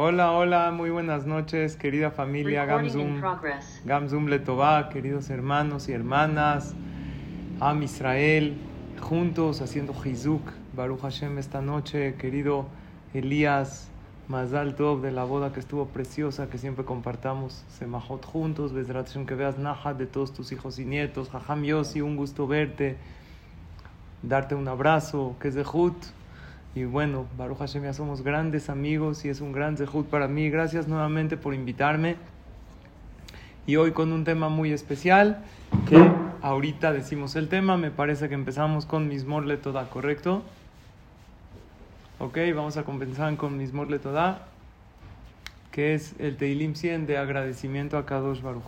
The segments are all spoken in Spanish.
Hola, hola, muy buenas noches, querida familia Gamzum, Gamzum Letová, queridos hermanos y hermanas, Am Israel, juntos haciendo Hizuk, Baruch Hashem esta noche, querido Elías, Mazal Tov de la boda que estuvo preciosa, que siempre compartamos Semajot juntos, Bezrat que veas Naha de todos tus hijos y nietos, Jajam Yossi, un gusto verte, darte un abrazo, que es de Hut. Y bueno, Baruch Hashem, ya somos grandes amigos y es un gran zehut para mí. Gracias nuevamente por invitarme. Y hoy con un tema muy especial, que ahorita decimos el tema, me parece que empezamos con Mismor Toda, ¿correcto? Ok, vamos a comenzar con Mismor Toda, que es el Teilim 100 de agradecimiento a Kadosh Baruch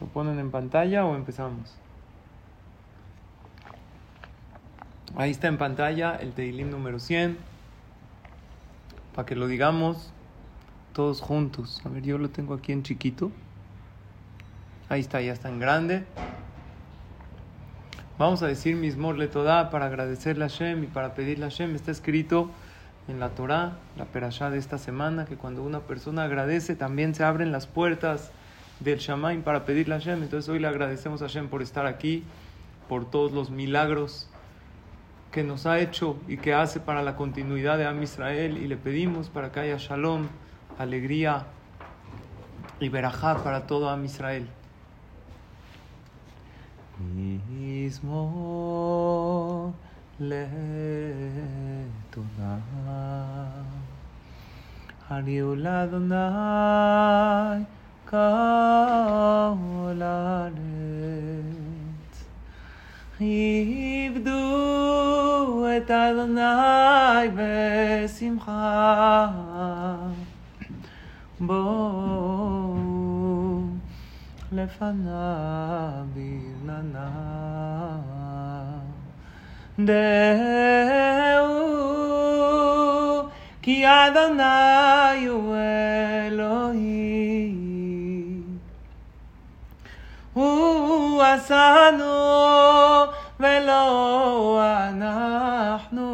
¿Lo ponen en pantalla o empezamos? Ahí está en pantalla el Teilim número 100. Para que lo digamos todos juntos. A ver, yo lo tengo aquí en chiquito. Ahí está, ya está en grande. Vamos a decir Mismor le toda para agradecerle a Hashem y para pedirle a Hashem. Está escrito en la Torah, la perashá de esta semana, que cuando una persona agradece también se abren las puertas del Shamaim para pedirle a Hashem. Entonces hoy le agradecemos a Hashem por estar aquí, por todos los milagros que nos ha hecho y que hace para la continuidad de Am Israel y le pedimos para que haya shalom, alegría y verajá para todo Am Israel. עבדו את אדוני בשמחה. בואו לפניו ברננה. דעו כי אדוני הוא אלוהים. הוא עשנו ולא אנחנו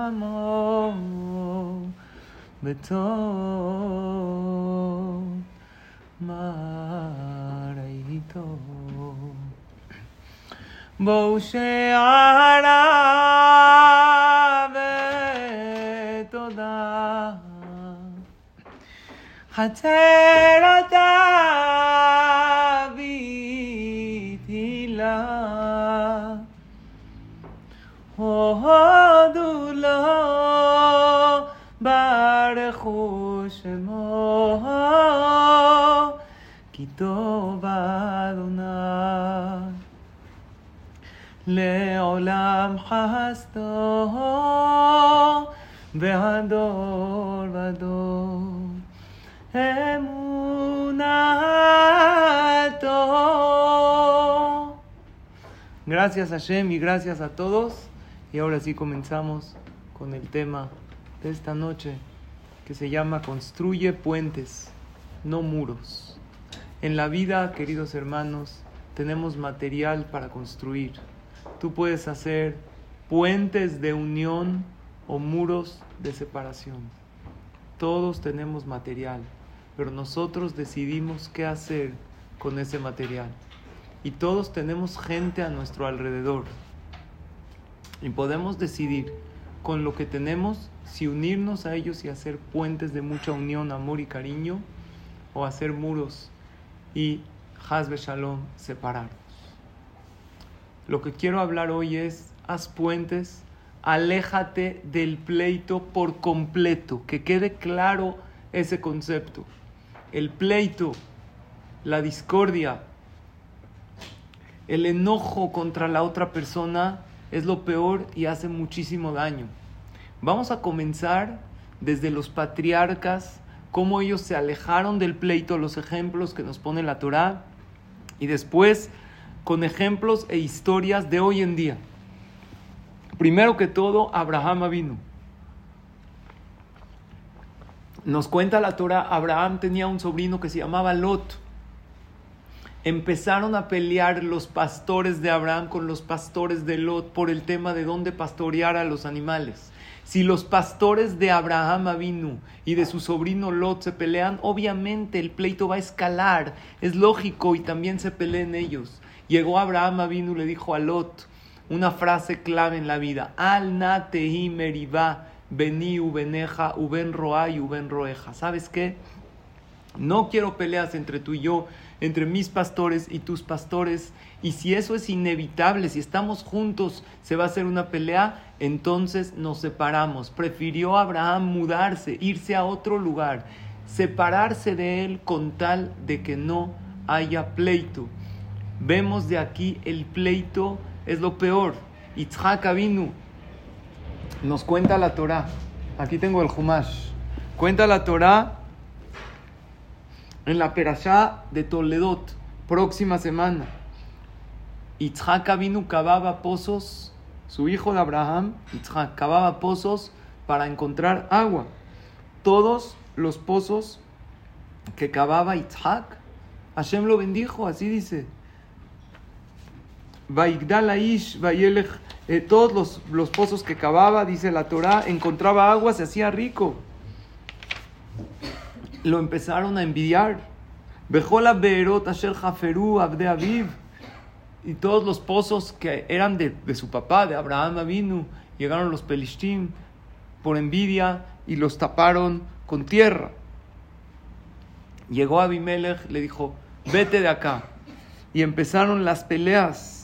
עמו בטוב מראיתו בואו שערה חצרתה הודו לו, ברכו שמו, כי טוב אדוני. לעולם חסדו, והדור ודור emunato. Gracias a Shem y gracias a todos. Y ahora sí comenzamos con el tema de esta noche que se llama Construye puentes, no muros. En la vida, queridos hermanos, tenemos material para construir. Tú puedes hacer puentes de unión o muros de separación. Todos tenemos material pero nosotros decidimos qué hacer con ese material. Y todos tenemos gente a nuestro alrededor y podemos decidir con lo que tenemos si unirnos a ellos y hacer puentes de mucha unión, amor y cariño, o hacer muros y Hazbe Shalom separarnos. Lo que quiero hablar hoy es, haz puentes, aléjate del pleito por completo, que quede claro ese concepto. El pleito, la discordia, el enojo contra la otra persona es lo peor y hace muchísimo daño. Vamos a comenzar desde los patriarcas, cómo ellos se alejaron del pleito, los ejemplos que nos pone la Torá, y después con ejemplos e historias de hoy en día. Primero que todo, Abraham vino. Nos cuenta la Torah, Abraham tenía un sobrino que se llamaba Lot. Empezaron a pelear los pastores de Abraham con los pastores de Lot por el tema de dónde pastorear a los animales. Si los pastores de Abraham Avinu y de su sobrino Lot se pelean, obviamente el pleito va a escalar, es lógico y también se peleen ellos. Llegó Abraham Avinu y le dijo a Lot una frase clave en la vida: Al natehi meriva beni ubeneja uben roa y uben roeja. ¿Sabes qué? No quiero peleas entre tú y yo entre mis pastores y tus pastores. Y si eso es inevitable, si estamos juntos, se va a hacer una pelea, entonces nos separamos. Prefirió Abraham mudarse, irse a otro lugar, separarse de él con tal de que no haya pleito. Vemos de aquí el pleito es lo peor. Itzhak Avinu nos cuenta la Torah. Aquí tengo el Humash. Cuenta la Torah en la Perashá de Toledot, próxima semana. Itzhak vino cavaba pozos, su hijo de Abraham, Itzhak, cavaba pozos para encontrar agua. Todos los pozos que cavaba Itzhak, Hashem lo bendijo, así dice. Vaigdalaish, eh, todos los, los pozos que cavaba, dice la Torah, encontraba agua, se hacía rico lo empezaron a envidiar. Bejola Beerot Asher Jaferú Abde. Y todos los pozos que eran de, su papá, de Abraham Avinu, llegaron los Pelishtim por envidia y los taparon con tierra. Llegó Abimelech, le dijo, vete de acá. Y empezaron las peleas.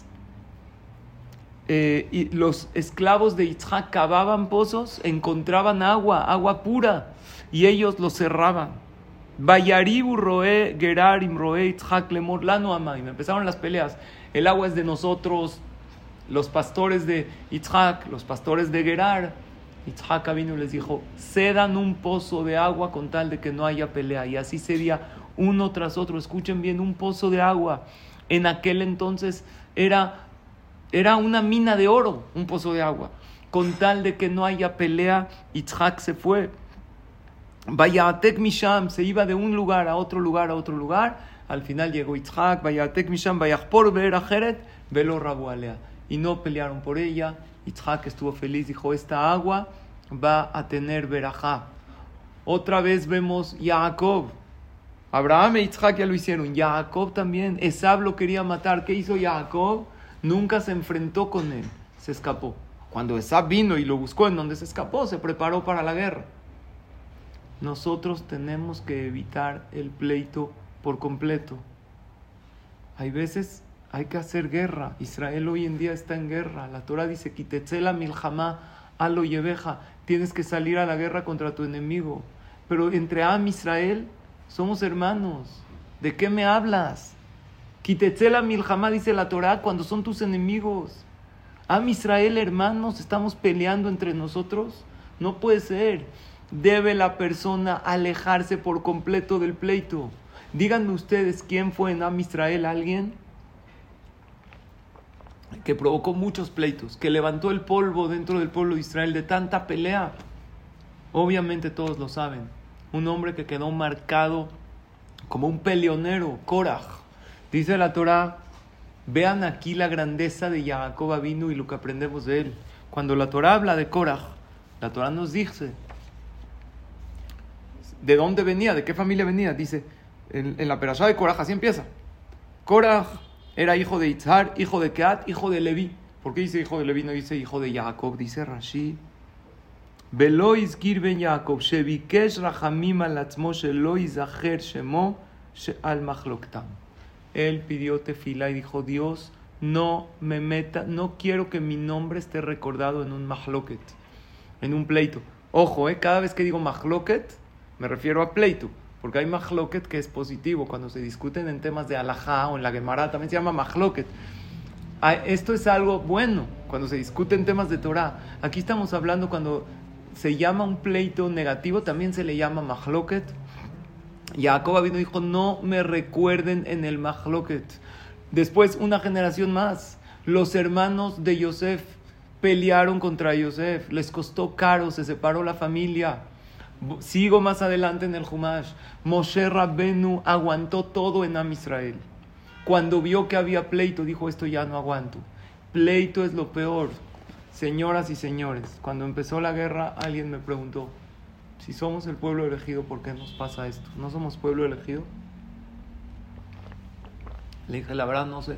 Eh, y los esclavos de Yitzhak cavaban pozos, encontraban agua, agua pura, y ellos los cerraban. Vayaribu roe gerarim roe itzhak lemor lano Me Empezaron las peleas. El agua es de nosotros, los pastores de Itzhak, los pastores de Gerar. Itzhak vino y les dijo, cedan un pozo de agua con tal de que no haya pelea. Y así sería uno tras otro. Escuchen bien, un pozo de agua. En aquel entonces era, era una mina de oro, un pozo de agua. Con tal de que no haya pelea, Itzhak se fue. Vayatek Misham se iba de un lugar a otro lugar a otro lugar. Al final llegó Itzhak, Vayatek Misham, por ver a Jeret, velo Rabualea. Y no pelearon por ella. Itzhak estuvo feliz, dijo: Esta agua va a tener verajá. Otra vez vemos Jacob. Abraham e Itzhak ya lo hicieron. Jacob también. Esab lo quería matar. ¿Qué hizo Jacob? Nunca se enfrentó con él. Se escapó. Cuando Esab vino y lo buscó en donde se escapó, se preparó para la guerra nosotros tenemos que evitar el pleito por completo. Hay veces hay que hacer guerra. Israel hoy en día está en guerra. La Torah dice, Kitetzela milhamá alo yeveja. Tienes que salir a la guerra contra tu enemigo. Pero entre Am Israel somos hermanos. ¿De qué me hablas? Kitetzela milhamá dice la Torah cuando son tus enemigos. Am Israel, hermanos, estamos peleando entre nosotros. No puede ser debe la persona alejarse por completo del pleito. Díganme ustedes quién fue en Am Israel, alguien que provocó muchos pleitos, que levantó el polvo dentro del pueblo de Israel de tanta pelea. Obviamente todos lo saben. Un hombre que quedó marcado como un peleonero, Korah. Dice la Torah, vean aquí la grandeza de Jacob vino y lo que aprendemos de él. Cuando la Torah habla de Korah, la Torah nos dice ¿De dónde venía? ¿De qué familia venía? Dice, en, la perashá de Korah, así empieza. Korah era hijo de Itzhar, hijo de Keat, hijo de Levi. ¿Por qué dice hijo de Levi? No dice hijo de Jacob, dice Rashi. Velois ben Jacob, shebikesh rachamim al zacher shemo al machloktam. Él pidió tefila y dijo, Dios, no me meta, no quiero que mi nombre esté recordado en un mahloket, en un pleito. Ojo, eh, cada vez que digo mahloket, me refiero a pleito, porque hay mahloket que es positivo. Cuando se discuten en temas de alajá o en la Gemara también se llama mahloket. Ah, esto es algo bueno cuando se discuten temas de Torah. Aquí estamos hablando cuando se llama un pleito negativo, también se le llama mahloket. Jacob y dijo, no me recuerden en el mahloket. Después, una generación más, los hermanos de Yosef pelearon contra Yosef, les costó caro, se separó la familia. Sigo más adelante en el Humash. Moshe Rabbenu aguantó todo en Am Israel. Cuando vio que había pleito, dijo, esto ya no aguanto. Pleito es lo peor. Señoras y señores, cuando empezó la guerra, alguien me preguntó, si somos el pueblo elegido, ¿por qué nos pasa esto? ¿No somos pueblo elegido? Le dije, la verdad no sé.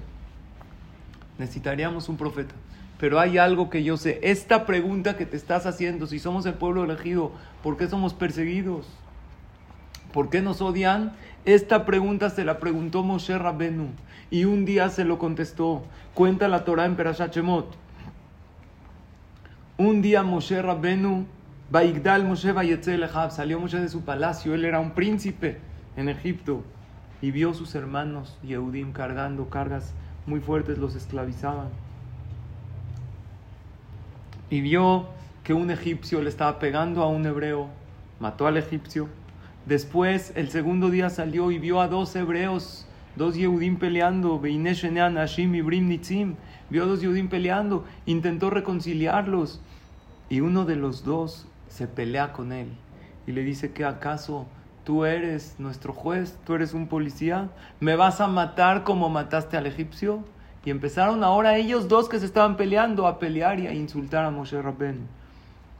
Necesitaríamos un profeta. Pero hay algo que yo sé. Esta pregunta que te estás haciendo, si somos el pueblo elegido, ¿por qué somos perseguidos? ¿Por qué nos odian? Esta pregunta se la preguntó Moshe Rabbenu y un día se lo contestó. Cuenta la Torah en Perashat Shemot. Un día Moshe Rabbenu, Baigdal Moshe salió Moshe de su palacio, él era un príncipe en Egipto y vio sus hermanos Yehudim cargando cargas muy fuertes, los esclavizaban. Y vio que un egipcio le estaba pegando a un hebreo, mató al egipcio. Después, el segundo día salió y vio a dos hebreos, dos Yehudim peleando, vio a dos Yehudim peleando, intentó reconciliarlos y uno de los dos se pelea con él y le dice que acaso tú eres nuestro juez, tú eres un policía, me vas a matar como mataste al egipcio. Y empezaron ahora ellos dos que se estaban peleando a pelear y a insultar a Moshe Rabben.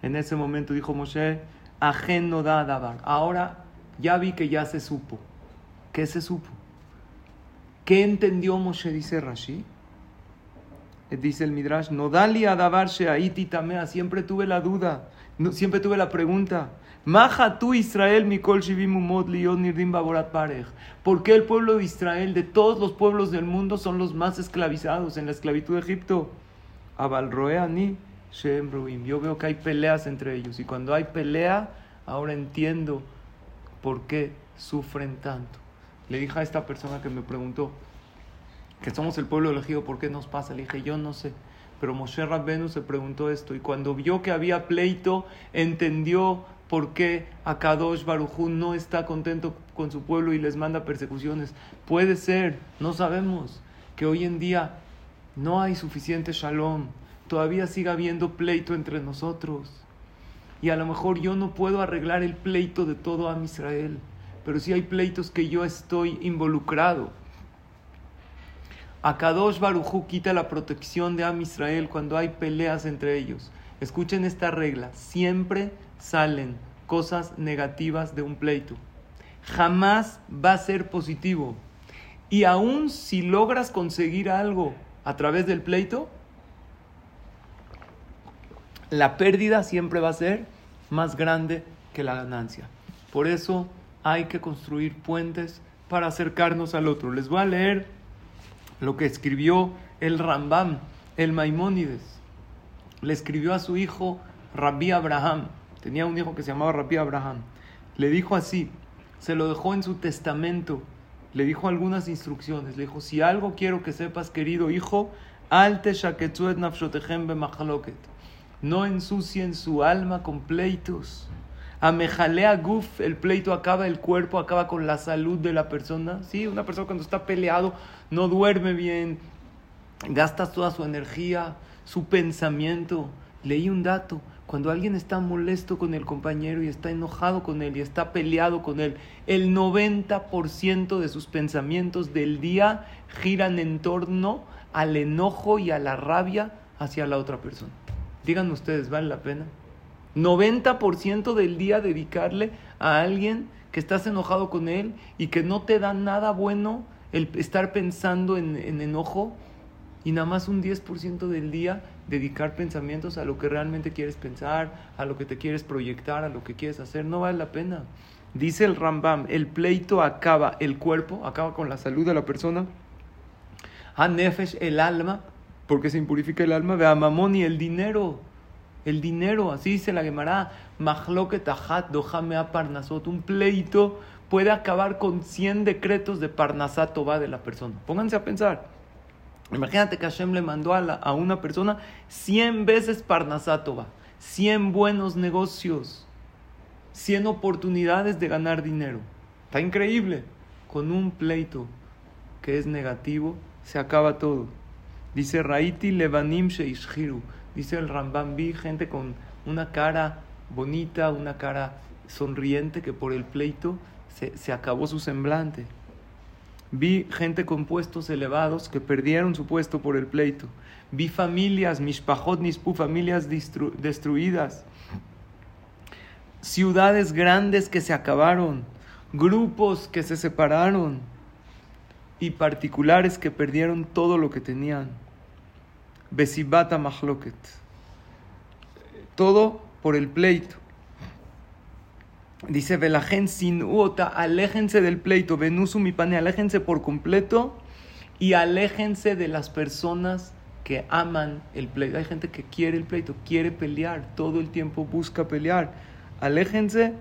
En ese momento dijo Moshe, ajen no da dabar. Ahora ya vi que ya se supo. ¿Qué se supo? ¿Qué entendió Moshe? Dice Rashi. Dice el Midrash, no dali a ahí tamea. Siempre tuve la duda, siempre tuve la pregunta. Maja tú Israel, Mikol Baborat Parej. ¿Por qué el pueblo de Israel, de todos los pueblos del mundo, son los más esclavizados en la esclavitud de Egipto? Abalroeani Shem Yo veo que hay peleas entre ellos. Y cuando hay pelea, ahora entiendo por qué sufren tanto. Le dije a esta persona que me preguntó, que somos el pueblo elegido, ¿por qué nos pasa? Le dije, yo no sé. Pero Moshe Rabbenu se preguntó esto y cuando vio que había pleito, entendió por qué Akadosh Barujú no está contento con su pueblo y les manda persecuciones. Puede ser, no sabemos, que hoy en día no hay suficiente shalom, todavía siga habiendo pleito entre nosotros. Y a lo mejor yo no puedo arreglar el pleito de todo Am Israel, pero sí hay pleitos que yo estoy involucrado. Akadosh Barujú quita la protección de Am Israel cuando hay peleas entre ellos. Escuchen esta regla, siempre salen cosas negativas de un pleito. Jamás va a ser positivo. Y aún si logras conseguir algo a través del pleito, la pérdida siempre va a ser más grande que la ganancia. Por eso hay que construir puentes para acercarnos al otro. Les voy a leer lo que escribió el Rambam, el Maimónides. Le escribió a su hijo Rabbi Abraham. Tenía un hijo que se llamaba Rabbi Abraham. Le dijo así, se lo dejó en su testamento. Le dijo algunas instrucciones. Le dijo, si algo quiero que sepas, querido hijo, alte No ensucien su alma con pleitos. Amejalea guf, el pleito acaba el cuerpo, acaba con la salud de la persona. Sí, una persona cuando está peleado no duerme bien, gasta toda su energía, su pensamiento. Leí un dato, cuando alguien está molesto con el compañero y está enojado con él y está peleado con él, el 90% de sus pensamientos del día giran en torno al enojo y a la rabia hacia la otra persona. Díganme ustedes, ¿vale la pena? 90% del día dedicarle a alguien que estás enojado con él y que no te da nada bueno el estar pensando en, enojo y nada más un 10% del día dedicar pensamientos a lo que realmente quieres pensar, a lo que te quieres proyectar, a lo que quieres hacer, no vale la pena. Dice el Rambam, el pleito acaba el cuerpo, acaba con la salud de la persona, a Nefesh el alma, porque se impurifica el alma, ve a Mamón y el dinero el dinero, así se la Gemara, un pleito puede acabar con 100 decretos de Parnasato va de la persona. Pónganse a pensar. Imagínate que Hashem le mandó a, a una persona 100 veces Parnasato va, 100 buenos negocios, 100 oportunidades de ganar dinero. Está increíble. Con un pleito que es negativo, se acaba todo. Dice Raiti Levanim Sheishhiru Dice el Rambam, vi gente con una cara bonita, una cara sonriente que por el pleito se, acabó su semblante. Vi gente con puestos elevados que perdieron su puesto por el pleito. Vi familias, mishpachot nispu, familias destruidas. Ciudades grandes que se acabaron. Grupos que se separaron. Y particulares que perdieron todo lo que tenían. Besibata mahloket. Todo por el pleito. Dice, Velajen sin uota, aléjense del pleito, venusu mi pane, aléjense por completo y aléjense de las personas que aman el pleito. Hay gente que quiere el pleito, quiere pelear, todo el tiempo busca pelear. Aléjense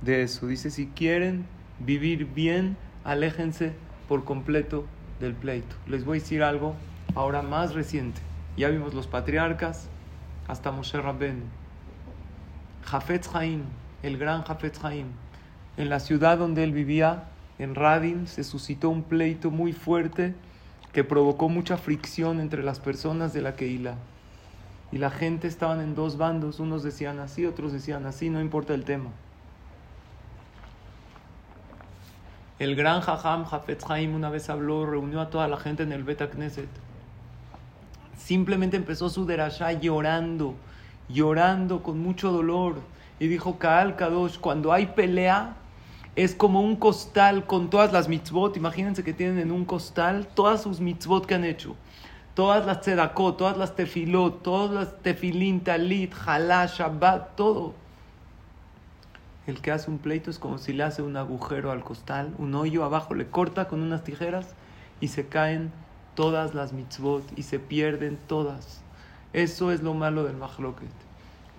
de eso. Dice, si quieren vivir bien, aléjense por completo del pleito. Les voy a decir algo ahora más reciente. Ya vimos los patriarcas, hasta Moshe Rabben. Jafetz Haim, el gran Jafetz Haim. En la ciudad donde él vivía, en Radin, se suscitó un pleito muy fuerte que provocó mucha fricción entre las personas de la Keilah. Y la gente estaban en dos bandos, unos decían así, otros decían así, no importa el tema. El gran Jajam Jafetz Haim una vez habló, reunió a toda la gente en el Bet Knesset. Simplemente empezó su derashá llorando, llorando con mucho dolor y dijo Kaal Kadosh, cuando hay pelea, es como un costal con todas las mitzvot. Imagínense que tienen en un costal todas sus mitzvot que han hecho. Todas las tzedakot, todas las tefilot, todas las tefilin, talit, halá, shabbat, todo. El que hace un pleito es como si le hace un agujero al costal, un hoyo abajo, le corta con unas tijeras y se caen todas las mitzvot y se pierden todas. Eso es lo malo del mahloket.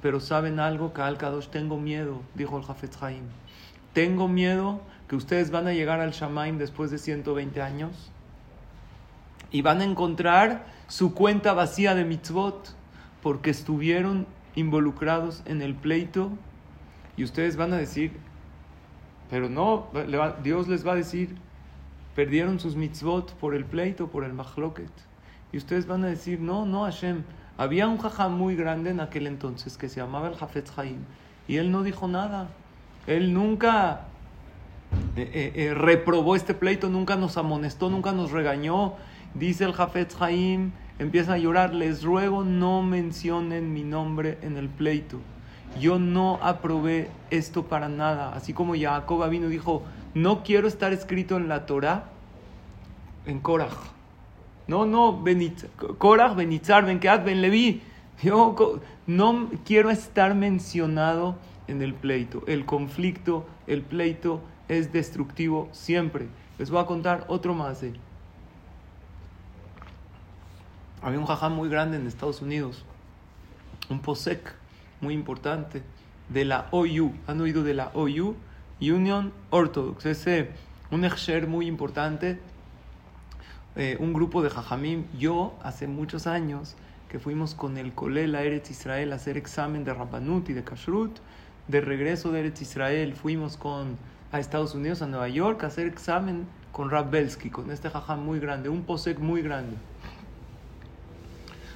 Pero saben algo, que Kadosh tengo miedo, dijo el Jafetz Haim. Tengo miedo que ustedes van a llegar al Shamaim después de 120 años y van a encontrar su cuenta vacía de mitzvot porque estuvieron involucrados en el pleito y ustedes van a decir, pero no, Dios les va a decir, perdieron sus mitzvot por el pleito, por el mahloket. Y ustedes van a decir, no, no, Hashem, había un jajam muy grande en aquel entonces que se llamaba el Jafetz Haim y él no dijo nada. Él nunca eh, eh, eh, reprobó este pleito, nunca nos amonestó, nunca nos regañó. Dice el Jafetz Haim, empieza a llorar, les ruego no mencionen mi nombre en el pleito. Yo no aprobé esto para nada. Así como Jacob vino dijo, no quiero estar escrito en la Torah, en Korach no, no, Korach, Benitzar, Benkeat, Ben Levi. Yo no quiero estar mencionado en el pleito. El conflicto, el pleito es destructivo siempre. Les voy a contar otro más. Eh. Había un jajam muy grande en Estados Unidos, un posek muy importante de la OU. ¿Han oído de la OU? Union Orthodox. Ese, un exer muy importante eh, un grupo de jajamim. Yo, hace muchos años, que fuimos con el Colel a Eretz Israel a hacer examen de Rabbanut y de Kashrut, de regreso de Eretz Israel fuimos con, a Estados Unidos, a Nueva York, a hacer examen con Rab Belsky, con este jajam muy grande, un posek muy grande.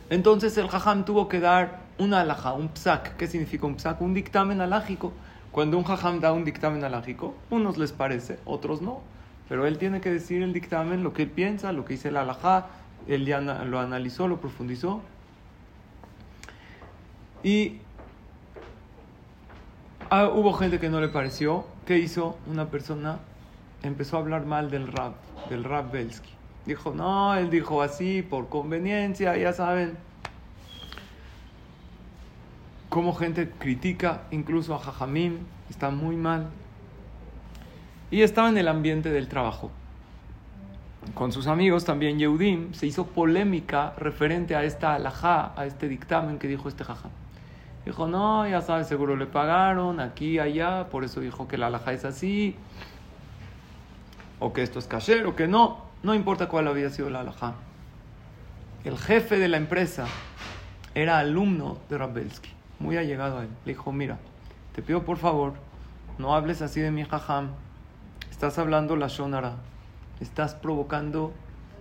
Entonces el jajam tuvo que dar una alhaja, un psak. ¿Qué significa un psak? Un dictamen alágico. Cuando un jajam da un dictamen alágico, unos les parece, otros no. Pero él tiene que decir el dictamen, lo que él piensa, lo que dice la alajá, él ya lo analizó, lo profundizó. Y ah, hubo gente que no le pareció. ¿Qué hizo? Una persona empezó a hablar mal del rap, del rap Belsky. Dijo, no, él dijo así por conveniencia, ya saben. Cómo gente critica incluso a Jajamim, está muy mal. Y estaba en el ambiente del trabajo. Con sus amigos también Yehudim se hizo polémica referente a esta alajá, a este dictamen que dijo este jajá. Dijo, no, ya sabes, seguro le pagaron aquí, allá, por eso dijo que la alajá es así, o que esto es kasher, o que no, no importa cuál había sido la alajá. El jefe de la empresa era alumno de Rabelsky, muy allegado a él. Le dijo, mira, te pido por favor, no hables así de mi jajam, estás hablando la shonara, estás provocando,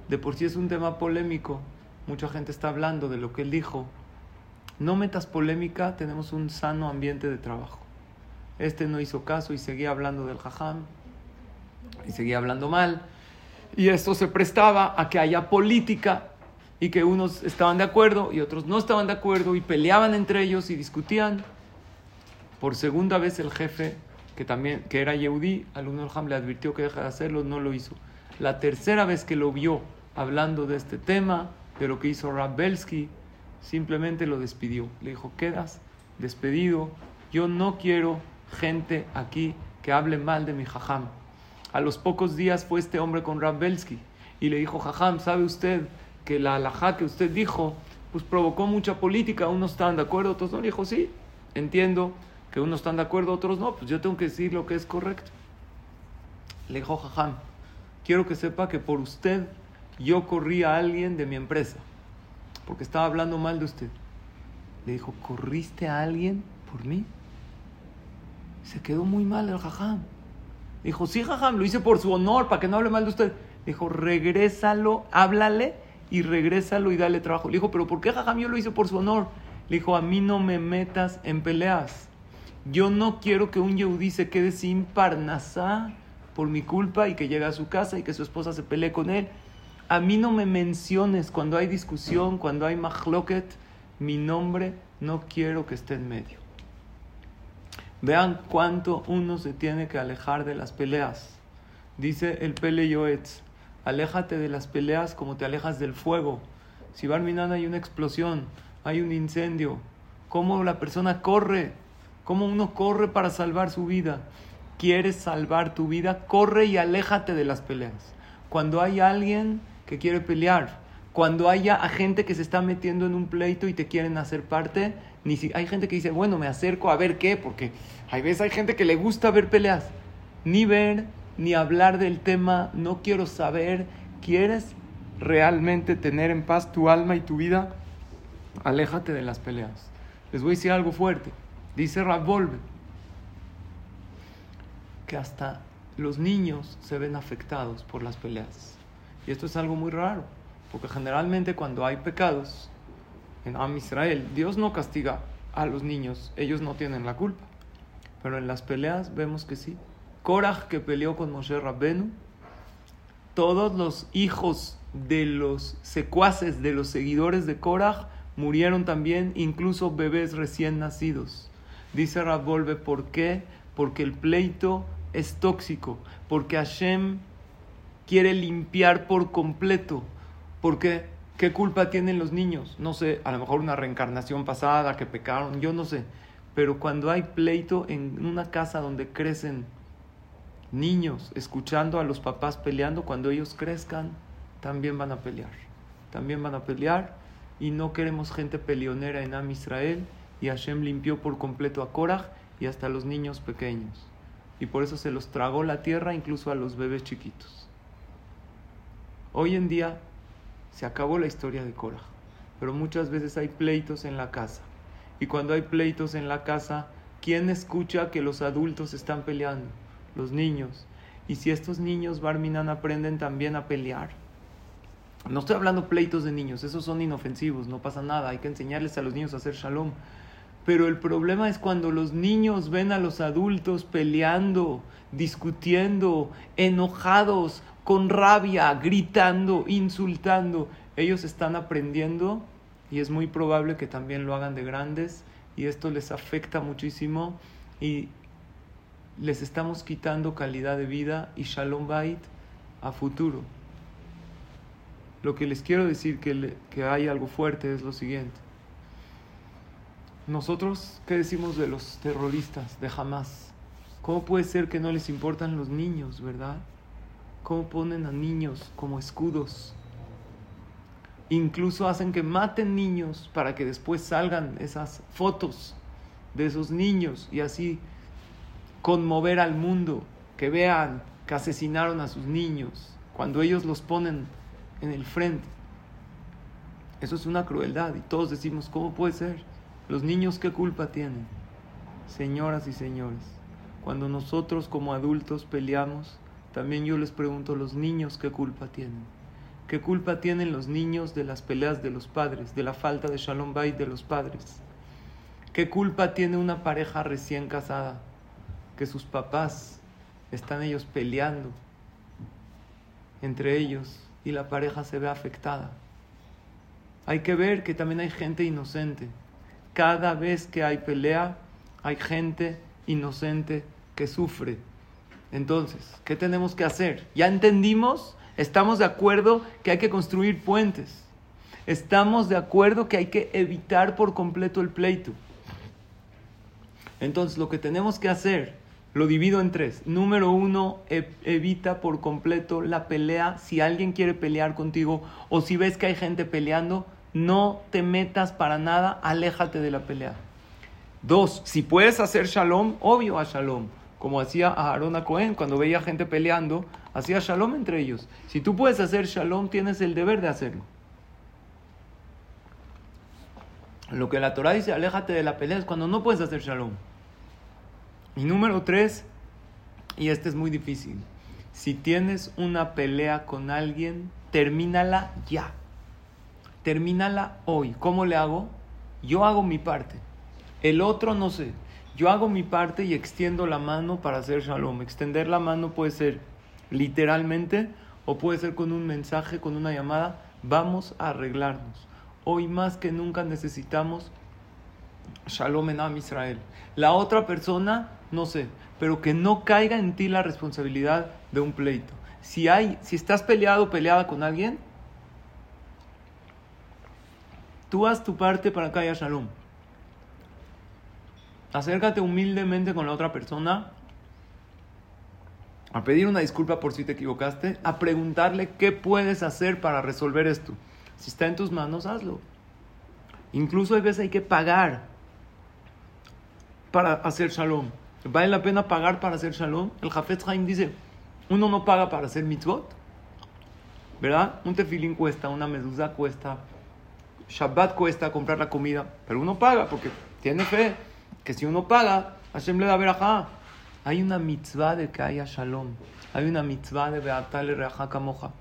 de por sí es un tema polémico, mucha gente está hablando de lo que él dijo. No metas polémica, tenemos un sano ambiente de trabajo. Este no hizo caso y seguía hablando del jajam y seguía hablando mal. Y esto se prestaba a que haya política y que unos estaban de acuerdo y otros no estaban de acuerdo y peleaban entre ellos y discutían. Por segunda vez el jefe, que también que era Yehudi, al Ham le advirtió que deja de hacerlo, no lo hizo. La tercera vez que lo vio hablando de este tema, de lo que hizo Rabelsky, simplemente lo despidió. Le dijo, quedas despedido, yo no quiero gente aquí que hable mal de mi jajam. A los pocos días fue este hombre con Rabelsky y le dijo, jajam, ¿sabe usted que la alajá que usted dijo, pues provocó mucha política, unos están de acuerdo, otros no? Le dijo, sí, entiendo que unos están de acuerdo, otros no, pues yo tengo que decir lo que es correcto. Le dijo, jajam, quiero que sepa que por usted yo corrí a alguien de mi empresa, porque estaba hablando mal de usted. Le dijo, ¿corriste a alguien por mí? Se quedó muy mal el jajam. Dijo, sí, jajam, lo hice por su honor, para que no hable mal de usted. Dijo, regrésalo, háblale y regrésalo y dale trabajo. Le dijo, pero ¿por qué jajam yo lo hice por su honor? Le dijo, a mí no me metas en peleas. Yo no quiero que un yehudí se quede sin parnasá por mi culpa y que llegue a su casa y que su esposa se pelee con él. A mí no me menciones cuando hay discusión, cuando hay mahloket, mi nombre no quiero que esté en medio. Vean cuánto uno se tiene que alejar de las peleas. Dice el Pele Yoetz, aléjate de las peleas como te alejas del fuego. Si Barminan hay una explosión, hay un incendio, ¿cómo la persona corre? ¿Cómo uno corre para salvar su vida? ¿Quieres salvar tu vida? Corre y aléjate de las peleas. Cuando hay alguien que quiere pelear, cuando haya gente que se está metiendo en un pleito y te quieren hacer parte, ni si, hay gente que dice, bueno, me acerco a ver qué, porque hay veces hay gente que le gusta ver peleas. Ni ver, ni hablar del tema, no quiero saber. ¿Quieres realmente tener en paz tu alma y tu vida? Aléjate de las peleas. Les voy a decir algo fuerte. Dice Volve que hasta los niños se ven afectados por las peleas. Y esto es algo muy raro, porque generalmente cuando hay pecados, en Am Israel, Dios no castiga a los niños, ellos no tienen la culpa. Pero en las peleas vemos que sí. Korach que peleó con Moshe Rabbenu, todos los hijos de los secuaces, de los seguidores de Korach, murieron también, incluso bebés recién nacidos. Dice Rabbolve, ¿por qué? Porque el pleito es tóxico, porque Hashem quiere limpiar por completo, porque ¿Qué culpa tienen los niños? No sé, a lo mejor una reencarnación pasada que pecaron, yo no sé. Pero cuando hay pleito en una casa donde crecen niños escuchando a los papás peleando, cuando ellos crezcan, también van a pelear. También van a pelear y no queremos gente peleonera en Am Israel y Hashem limpió por completo a Korah y hasta los niños pequeños. Y por eso se los tragó la tierra incluso a los bebés chiquitos. Hoy en día se acabó la historia de Cora. Pero muchas veces hay pleitos en la casa. Y cuando hay pleitos en la casa, ¿quién escucha que los adultos están peleando? Los niños. Y si estos niños, Barminan, aprenden también a pelear. No estoy hablando pleitos de niños, esos son inofensivos, no pasa nada, hay que enseñarles a los niños a hacer shalom. Pero el problema es cuando los niños ven a los adultos peleando, discutiendo, enojados, con rabia, gritando, insultando. Ellos están aprendiendo y es muy probable que también lo hagan de grandes y esto les afecta muchísimo y les estamos quitando calidad de vida y shalom bait a futuro. Lo que les quiero decir que, que hay algo fuerte es lo siguiente. Nosotros, ¿qué decimos de los terroristas de Hamas? ¿Cómo puede ser que no les importan los niños, verdad? cómo ponen a niños como escudos. Incluso hacen que maten niños para que después salgan esas fotos de esos niños y así conmover al mundo, que vean que asesinaron a sus niños cuando ellos los ponen en el frente. Eso es una crueldad y todos decimos, ¿cómo puede ser? Los niños qué culpa tienen. Señoras y señores, cuando nosotros como adultos peleamos, también yo les pregunto, los niños, ¿qué culpa tienen? ¿Qué culpa tienen los niños de las peleas de los padres, de la falta de Shalom Bait de los padres? ¿Qué culpa tiene una pareja recién casada? Que sus papás están ellos peleando. entre ellos y la pareja se ve afectada. Hay que ver que también hay gente inocente. Cada vez que hay pelea, hay gente inocente que sufre. Entonces, ¿qué tenemos que hacer? Ya entendimos, estamos de acuerdo que hay que construir puentes. Estamos de acuerdo que hay que evitar por completo el pleito. Entonces, lo que tenemos que hacer, lo divido en tres. Número uno, evita por completo la pelea. Si alguien quiere pelear contigo o si ves que hay gente peleando, no te metas para nada, aléjate de la pelea. Dos, si puedes hacer shalom, obvio a shalom como hacía Aarón a Cohen cuando veía gente peleando, hacía shalom entre ellos. Si tú puedes hacer shalom, tienes el deber de hacerlo. Lo que la Torah dice, aléjate de la pelea, es cuando no puedes hacer shalom. Y número tres, y este es muy difícil, si tienes una pelea con alguien, termínala ya. Termínala hoy. ¿Cómo le hago? Yo hago mi parte. El otro no sé. Yo hago mi parte y extiendo la mano para hacer shalom. Extender la mano puede ser literalmente o puede ser con un mensaje, con una llamada. Vamos a arreglarnos. Hoy más que nunca necesitamos shalom en Am Israel. La otra persona, no sé, pero que no caiga en ti la responsabilidad de un pleito. Si hay, si estás peleado o peleada con alguien, tú haz tu parte para que haya shalom. Acércate humildemente con la otra persona a pedir una disculpa por si te equivocaste, a preguntarle qué puedes hacer para resolver esto. Si está en tus manos, hazlo. Incluso a veces hay que pagar para hacer shalom. ¿Vale la pena pagar para hacer shalom? El Jafet Haim dice, uno no paga para hacer mitzvot. ¿Verdad? Un tefilín cuesta, una medusa cuesta, Shabbat cuesta comprar la comida, pero uno paga porque tiene fe que si uno paga, Hashem le da verajá. Hay una mitzvah de que haya shalom. Hay una mitzvah de beatale reajá kamoja.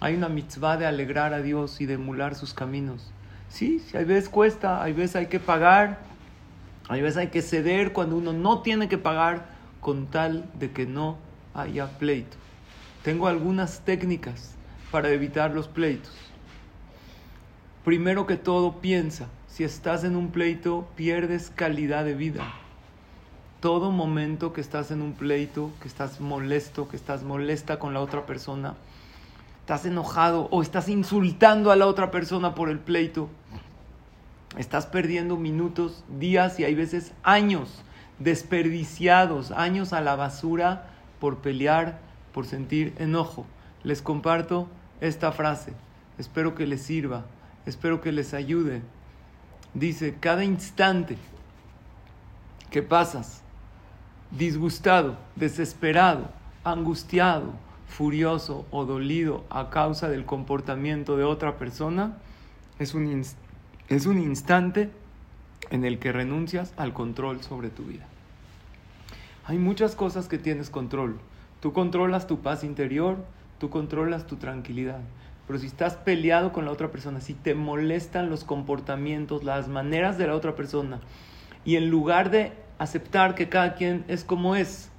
Hay una mitzvah de alegrar a Dios y de emular sus caminos. Sí, sí, hay veces cuesta, hay veces hay que pagar, hay veces hay que ceder cuando uno no tiene que pagar con tal de que no haya pleito. Tengo algunas técnicas para evitar los pleitos. Primero que todo, piensa, si estás en un pleito, pierdes calidad de vida. Todo momento que estás en un pleito, que estás molesto, que estás molesta con la otra persona, estás enojado o estás insultando a la otra persona por el pleito, estás perdiendo minutos, días y hay veces años desperdiciados, años a la basura por pelear, por sentir enojo. Les comparto esta frase. Espero que les sirva, espero que les ayude dice, cada instante que pasas disgustado, desesperado, angustiado, furioso o dolido a causa del comportamiento de otra persona, es un, es un instante en el que renuncias al control sobre tu vida. Hay muchas cosas que tienes control. Tú controlas tu paz interior, tú controlas tu tranquilidad. Pero si estás peleado con la otra persona, si te molestan los comportamientos, las maneras de la otra persona, y en lugar de aceptar que cada quien es como es,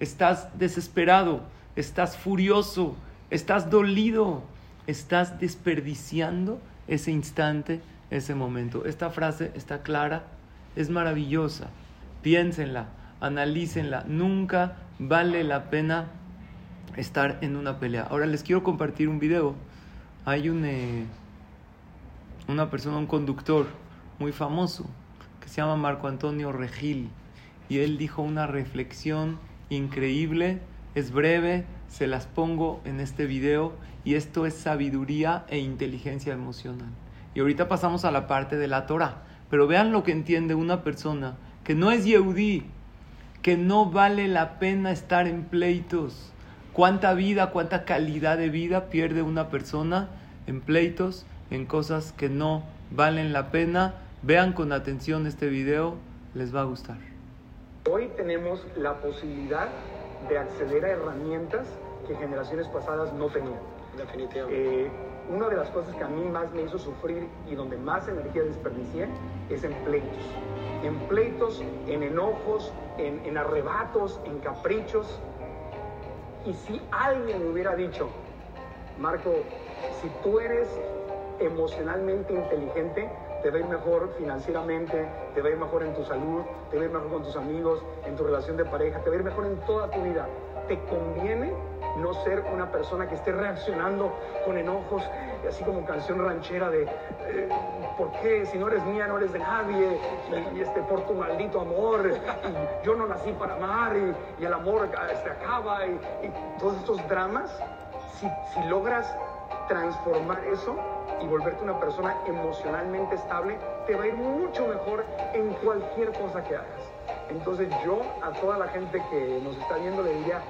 estás desesperado, estás furioso, estás dolido, estás desperdiciando ese instante, ese momento. Esta frase está clara, es maravillosa. Piénsenla, analícenla. Nunca vale la pena estar en una pelea. Ahora les quiero compartir un video hay un, eh, una persona, un conductor muy famoso que se llama Marco Antonio Regil y él dijo una reflexión increíble, es breve, se las pongo en este video y esto es sabiduría e inteligencia emocional. Y ahorita pasamos a la parte de la Torah, pero vean lo que entiende una persona que no es Yehudí, que no vale la pena estar en pleitos, cuánta vida, cuánta calidad de vida pierde una persona en pleitos, en cosas que no valen la pena. Vean con atención este video, les va a gustar. Hoy tenemos la posibilidad de acceder a herramientas que generaciones pasadas no tenían. Definitivamente. Eh, una de las cosas que a mí más me hizo sufrir y donde más energía desperdicié es en pleitos. En pleitos, en enojos, en, en arrebatos, en caprichos. Y si alguien me hubiera dicho, Marco, si tú eres emocionalmente inteligente, te va mejor financieramente, te va mejor en tu salud, te va mejor con tus amigos, en tu relación de pareja, te va mejor en toda tu vida. Te conviene no ser una persona que esté reaccionando con enojos, así como canción ranchera de eh, ¿por qué? Si no eres mía, no eres de nadie, y, este, por tu maldito amor, y yo no nací para amar, y, el amor se este, acaba, y, todos estos dramas, si, si logras transformar eso, y volverte una persona emocionalmente estable, te va a ir mucho mejor en cualquier cosa que hagas. Entonces yo a toda la gente que nos está viendo le diría,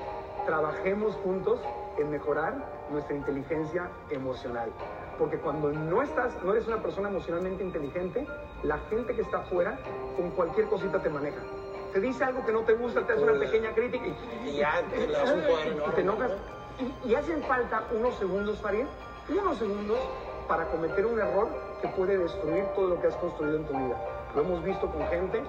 trabajemos juntos en mejorar nuestra inteligencia emocional. Porque cuando no estás, no eres una persona emocionalmente inteligente, la gente que está afuera con cualquier cosita te maneja. Te dice algo que no te gusta, te hace una pequeña crítica y, ya te, das un y te enojas. Y, hacen falta unos segundos, Farid, unos segundos para cometer un error que puede destruir todo lo que has construido en tu vida. Lo hemos visto con gente,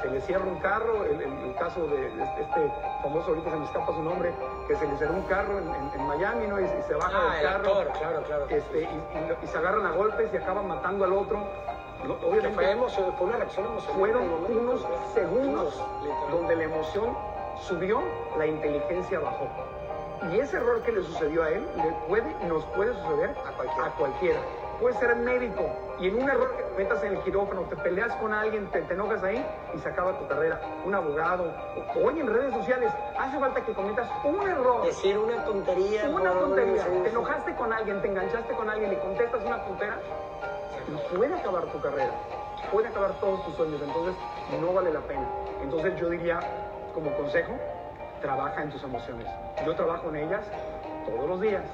se le cierra un carro, el, el, caso de este, este famoso, ahorita se me escapa su nombre, que se le cierra un carro en, Miami, ¿no? Y, se baja ah, del carro, claro, claro. Este, y, se agarran a golpes y acaban matando al otro. obviamente, fue, fue, una reacción emocional. Fueron unos segundos donde la emoción subió, la inteligencia bajó. Y ese error que le sucedió a él le puede, nos puede suceder a cualquiera. Puede ser médico y en un error que metas en el quirófano, te peleas con alguien, te, enojas ahí y se acaba tu carrera. Un abogado, o, hoy en redes sociales, hace falta que cometas un error. Decir una tontería. Una tontería. Te enojaste con alguien, te enganchaste con alguien y contestas una tontera, puede acabar tu carrera, puede acabar todos tus sueños, entonces no vale la pena. Entonces yo diría, como consejo, trabaja en tus emociones. Yo trabajo en ellas todos los días.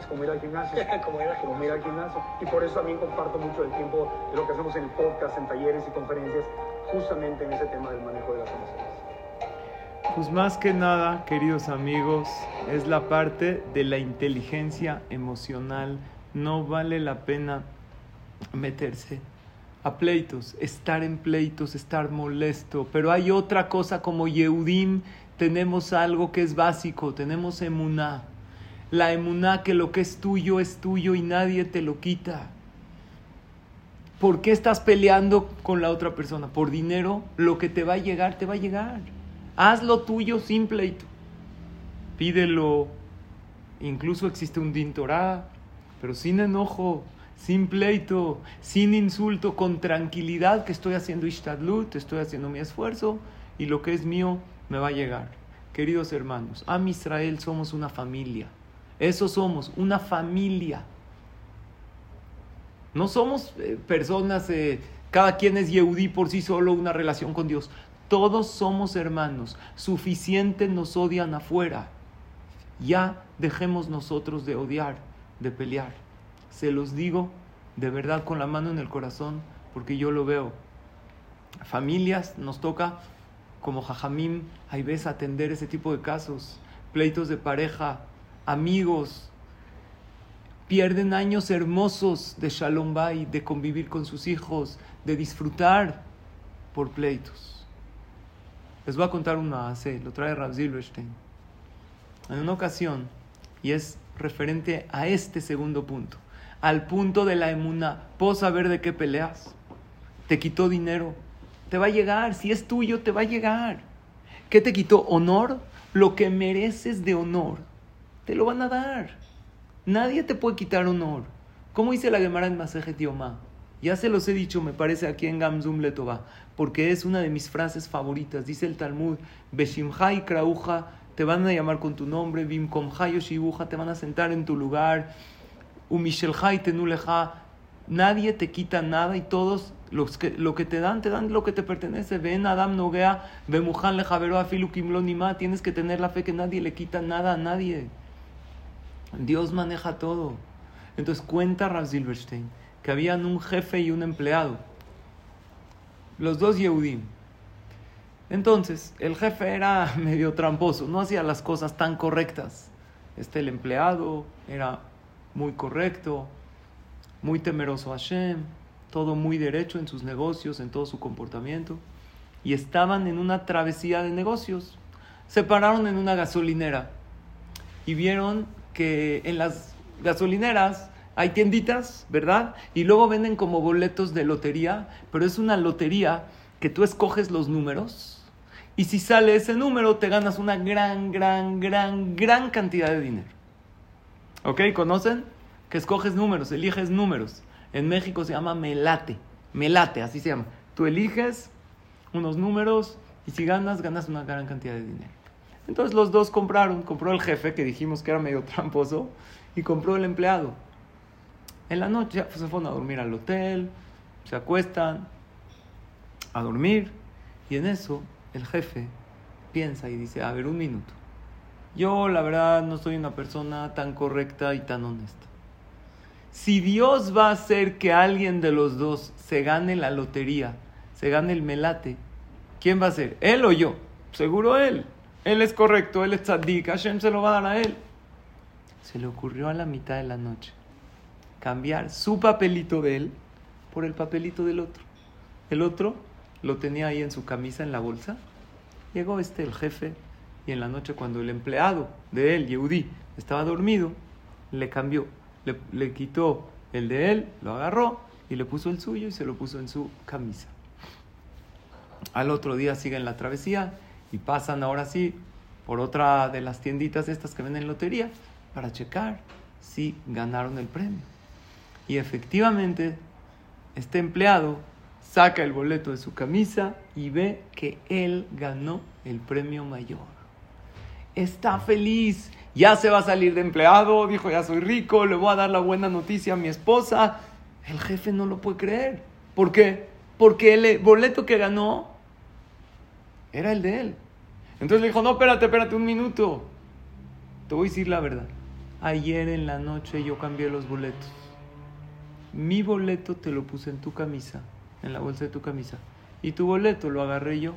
Es como ir al gimnasio. como, ir al como ir al gimnasio. Y por eso también comparto mucho el tiempo de lo que hacemos en el podcast, en talleres y conferencias, justamente en ese tema del manejo de las emociones. Pues más que nada, queridos amigos, es la parte de la inteligencia emocional. No vale la pena meterse a pleitos, estar en pleitos, estar molesto. Pero hay otra cosa como Yehudim tenemos algo que es básico, tenemos emuná. La emuná que lo que es tuyo es tuyo y nadie te lo quita. ¿Por qué estás peleando con la otra persona? Por dinero, lo que te va a llegar, te va a llegar. Haz lo tuyo sin pleito. Pídelo. Incluso existe un dintorá, pero sin enojo, sin pleito, sin insulto, con tranquilidad que estoy haciendo ishtadlut, estoy haciendo mi esfuerzo y lo que es mío me va a llegar. Queridos hermanos, a Israel somos una familia. Eso somos, una familia. No somos eh, personas, eh, cada quien es Yehudí por sí solo, una relación con Dios. Todos somos hermanos. Suficiente nos odian afuera. Ya dejemos nosotros de odiar, de pelear. Se los digo de verdad con la mano en el corazón, porque yo lo veo. Familias nos toca como Jajamim, hay veces atender ese tipo de casos, pleitos de pareja, amigos, pierden años hermosos de Shalom Bay, de convivir con sus hijos, de disfrutar por pleitos. Les voy a contar una hace, lo trae Rav Silverstein. En una ocasión, y es referente a este segundo punto, al punto de la emuna, ¿puedo saber de qué peleas? ¿Te quitó dinero? Te va a llegar, si es tuyo, te va a llegar. ¿Qué te quitó? ¿Honor? Lo que mereces de honor, te lo van a dar. Nadie te puede quitar honor. ¿Cómo dice la Gemara en Masejet Yomá? Ya se los he dicho, me parece, aquí en Gamzum Letová, porque es una de mis frases favoritas. Dice el Talmud, Beshimhai Krauja, te van a llamar con tu nombre, Bimkomhai Yoshibuja, te van a sentar en tu lugar, Umishelhai Tenuleja, nadie te quita nada y todos los que, lo que te dan, te dan lo que te pertenece. Ven Adam Nogea, ve Mujan Lejavero Afilu Kimlonima. Tienes que tener la fe que nadie le quita nada a nadie. Dios maneja todo. Entonces cuenta Rav Silverstein que habían un jefe y un empleado. Los dos Yehudim. Entonces, el jefe era medio tramposo, no hacía las cosas tan correctas. Este, el empleado era muy correcto, muy temeroso a Hashem, todo muy derecho en sus negocios, en todo su comportamiento. Y estaban en una travesía de negocios. Se pararon en una gasolinera y vieron que en las gasolineras, hay tienditas, ¿verdad? Y luego venden como boletos de lotería, pero es una lotería que tú escoges los números y si sale ese número te ganas una gran, gran, gran, gran cantidad de dinero. ¿Ok? ¿Conocen? Que escoges números, eliges números. En México se llama melate, melate, así se llama. Tú eliges unos números y si ganas, ganas una gran cantidad de dinero. Entonces los dos compraron, compró el jefe, que dijimos que era medio tramposo, y compró el empleado. En la noche se fueron a dormir al hotel, se acuestan a dormir, y en eso el jefe piensa y dice, a ver, un minuto. Yo la verdad no soy una persona tan correcta y tan honesta. Si Dios va a hacer que alguien de los dos se gane la lotería, se gane el melate, ¿quién va a ser? ¿Él o yo? Seguro él. Él es correcto, él es tzadik, Hashem se lo va a dar a él. Se le ocurrió a la mitad de la noche cambiar su papelito de él por el papelito del otro. El otro lo tenía ahí en su camisa, en la bolsa. Llegó este, el jefe, y en la noche cuando el empleado de él, Yehudi, estaba dormido, le cambió, le, le quitó el de él, lo agarró y le puso el suyo y se lo puso en su camisa. Al otro día siguen la travesía y pasan ahora sí por otra de las tienditas estas que venden lotería para checar si ganaron el premio. Y efectivamente, este empleado saca el boleto de su camisa y ve que él ganó el premio mayor. Está feliz, ya se va a salir de empleado, dijo, ya soy rico, le voy a dar la buena noticia a mi esposa. El jefe no lo puede creer. ¿Por qué? Porque el boleto que ganó era el de él. Entonces le dijo, no, espérate, espérate un minuto. Te voy a decir la verdad. Ayer en la noche yo cambié los boletos. Mi boleto te lo puse en tu camisa, en la bolsa de tu camisa. Y tu boleto lo agarré yo.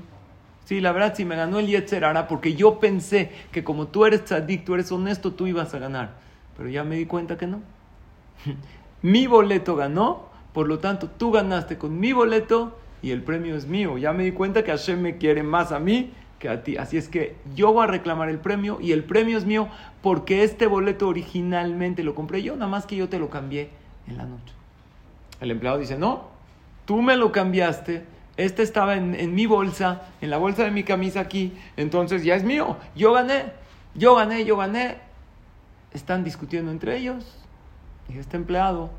Sí, la verdad, si me ganó el Yetzer porque yo pensé que como tú eres tzadik, tú eres honesto, tú ibas a ganar. Pero ya me di cuenta que no. mi boleto ganó, por lo tanto, tú ganaste con mi boleto y el premio es mío. Ya me di cuenta que Hashem me quiere más a mí que a ti. Así es que yo voy a reclamar el premio y el premio es mío porque este boleto originalmente lo compré yo, nada más que yo te lo cambié en la noche. El empleado dice, no, tú me lo cambiaste, este estaba en, mi bolsa, en la bolsa de mi camisa aquí, entonces ya es mío, yo gané, yo gané, yo gané. Están discutiendo entre ellos y este empleado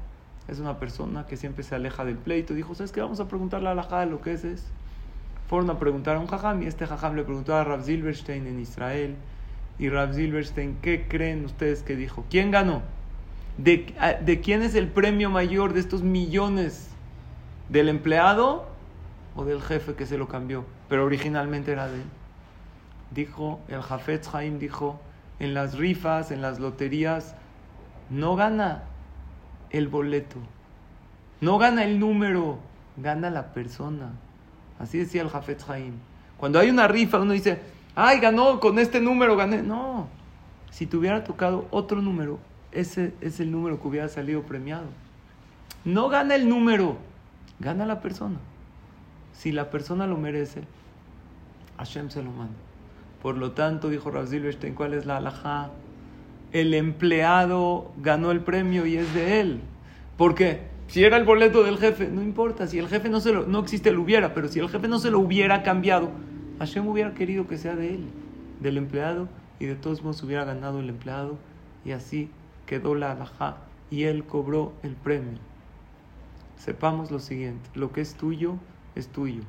es una persona que siempre se aleja del pleito. Dijo, ¿sabes qué? Vamos a preguntarle a la de lo que es. es. Fueron a preguntar a un jajam y este jajam le preguntó a Rav Silverstein en Israel. Y Rav Silverstein, ¿qué creen ustedes que dijo? ¿Quién ganó? ¿De, ¿De quién es el premio mayor de estos millones? ¿Del empleado o del jefe que se lo cambió? Pero originalmente era de él. Dijo, el Jafetz Haim dijo, en las rifas, en las loterías, no gana el boleto. No gana el número, gana la persona. Así decía el Jafet Haim. Cuando hay una rifa, uno dice, ay, ganó con este número, gané. No, si te hubiera tocado otro número, ese es el número que hubiera salido premiado. No gana el número, gana la persona. Si la persona lo merece, Hashem se lo manda. Por lo tanto, dijo Rav Silverstein, ¿cuál es la alajá? El empleado ganó el premio y es de él. ¿Por qué? Si era el boleto del jefe, no importa, si el jefe no se lo, no existe el hubiera, pero si el jefe no se lo hubiera cambiado, Hashem hubiera querido que sea de él, del empleado, y de todos modos hubiera ganado el empleado, y así quedó la alajá, y él cobró el premio. Sepamos lo siguiente, lo que es tuyo, es tuyo.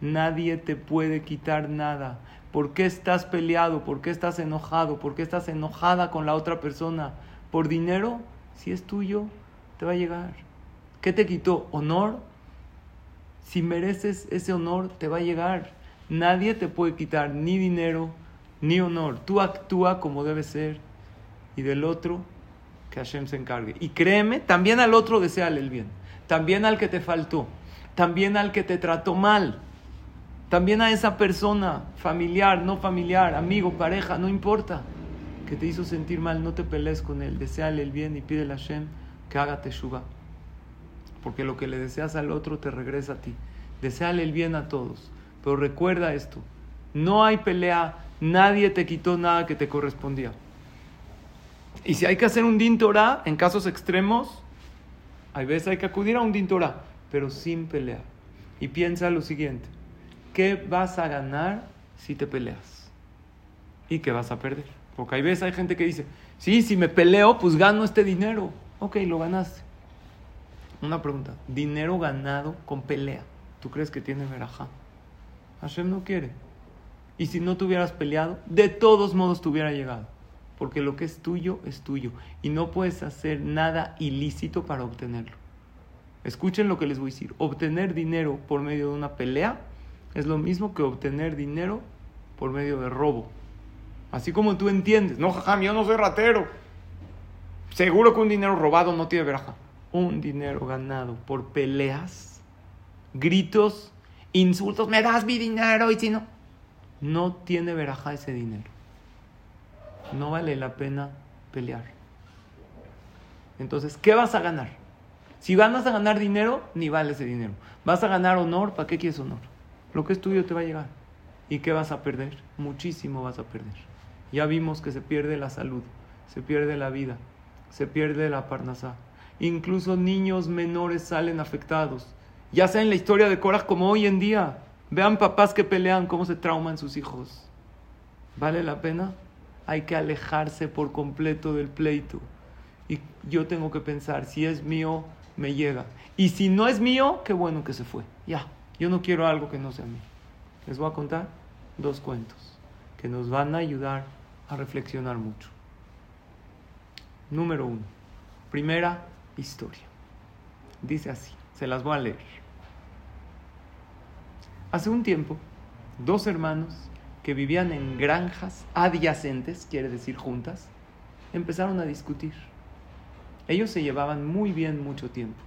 Nadie te puede quitar nada. ¿Por qué estás peleado? ¿Por qué estás enojado? ¿Por qué estás enojada con la otra persona? ¿Por dinero? Si es tuyo, te va a llegar. ¿Qué te quitó? ¿Honor? Si mereces ese honor, te va a llegar. Nadie te puede quitar ni dinero ni honor. Tú actúa como debe ser. Y del otro, que Hashem se encargue. Y créeme, también al otro deseale el bien. También al que te faltó. También al que te trató mal. También a esa persona, familiar, no familiar, amigo, pareja, no importa, que te hizo sentir mal, no te pelees con él, deseale el bien y pídele a Hashem que haga teshuva. Porque lo que le deseas al otro te regresa a ti. Deseale el bien a todos. Pero recuerda esto, no hay pelea, nadie te quitó nada que te correspondía. Y si hay que hacer un din Torah, en casos extremos, hay veces hay que acudir a un din Torah, pero sin pelear. Y piensa lo siguiente, ¿qué vas a ganar si te peleas? ¿Y qué vas a perder? Porque hay veces hay gente que dice, sí, si me peleo, pues gano este dinero. Ok, lo ganaste. Una pregunta, dinero ganado con pelea, ¿tú crees que tiene verajá? Hashem no quiere. Y si no te hubieras peleado, de todos modos te hubiera llegado. Porque lo que es tuyo es tuyo. Y no puedes hacer nada ilícito para obtenerlo. Escuchen lo que les voy a decir. Obtener dinero por medio de una pelea es lo mismo que obtener dinero por medio de robo. Así como tú entiendes. No, jajam, yo no soy ratero. Seguro que un dinero robado no tiene veraja. Un dinero ganado por peleas, gritos, insultos. Me das mi dinero y si no no tiene veraja ese dinero. No vale la pena pelear. Entonces, ¿qué vas a ganar? Si vas a ganar dinero, ni vale ese dinero. Vas a ganar honor, ¿para qué quieres honor? Lo que es tuyo te va a llegar. ¿Y qué vas a perder? Muchísimo vas a perder. Ya vimos que se pierde la salud, se pierde la vida, se pierde la parnasá. Incluso niños menores salen afectados. Ya sea en la historia de Korah como hoy en día. Vean papás que pelean, cómo se trauman sus hijos. ¿Vale la pena? Hay que alejarse por completo del pleito. Y yo tengo que pensar, si es mío, me llega. Y si no es mío, qué bueno que se fue. Ya, yo no quiero algo que no sea mío. Les voy a contar dos cuentos que nos van a ayudar a reflexionar mucho. Número uno. Primera historia. Dice así, se las voy a leer. Hace un tiempo, dos hermanos que vivían en granjas adyacentes, quiere decir juntas, empezaron a discutir. Ellos se llevaban muy bien mucho tiempo.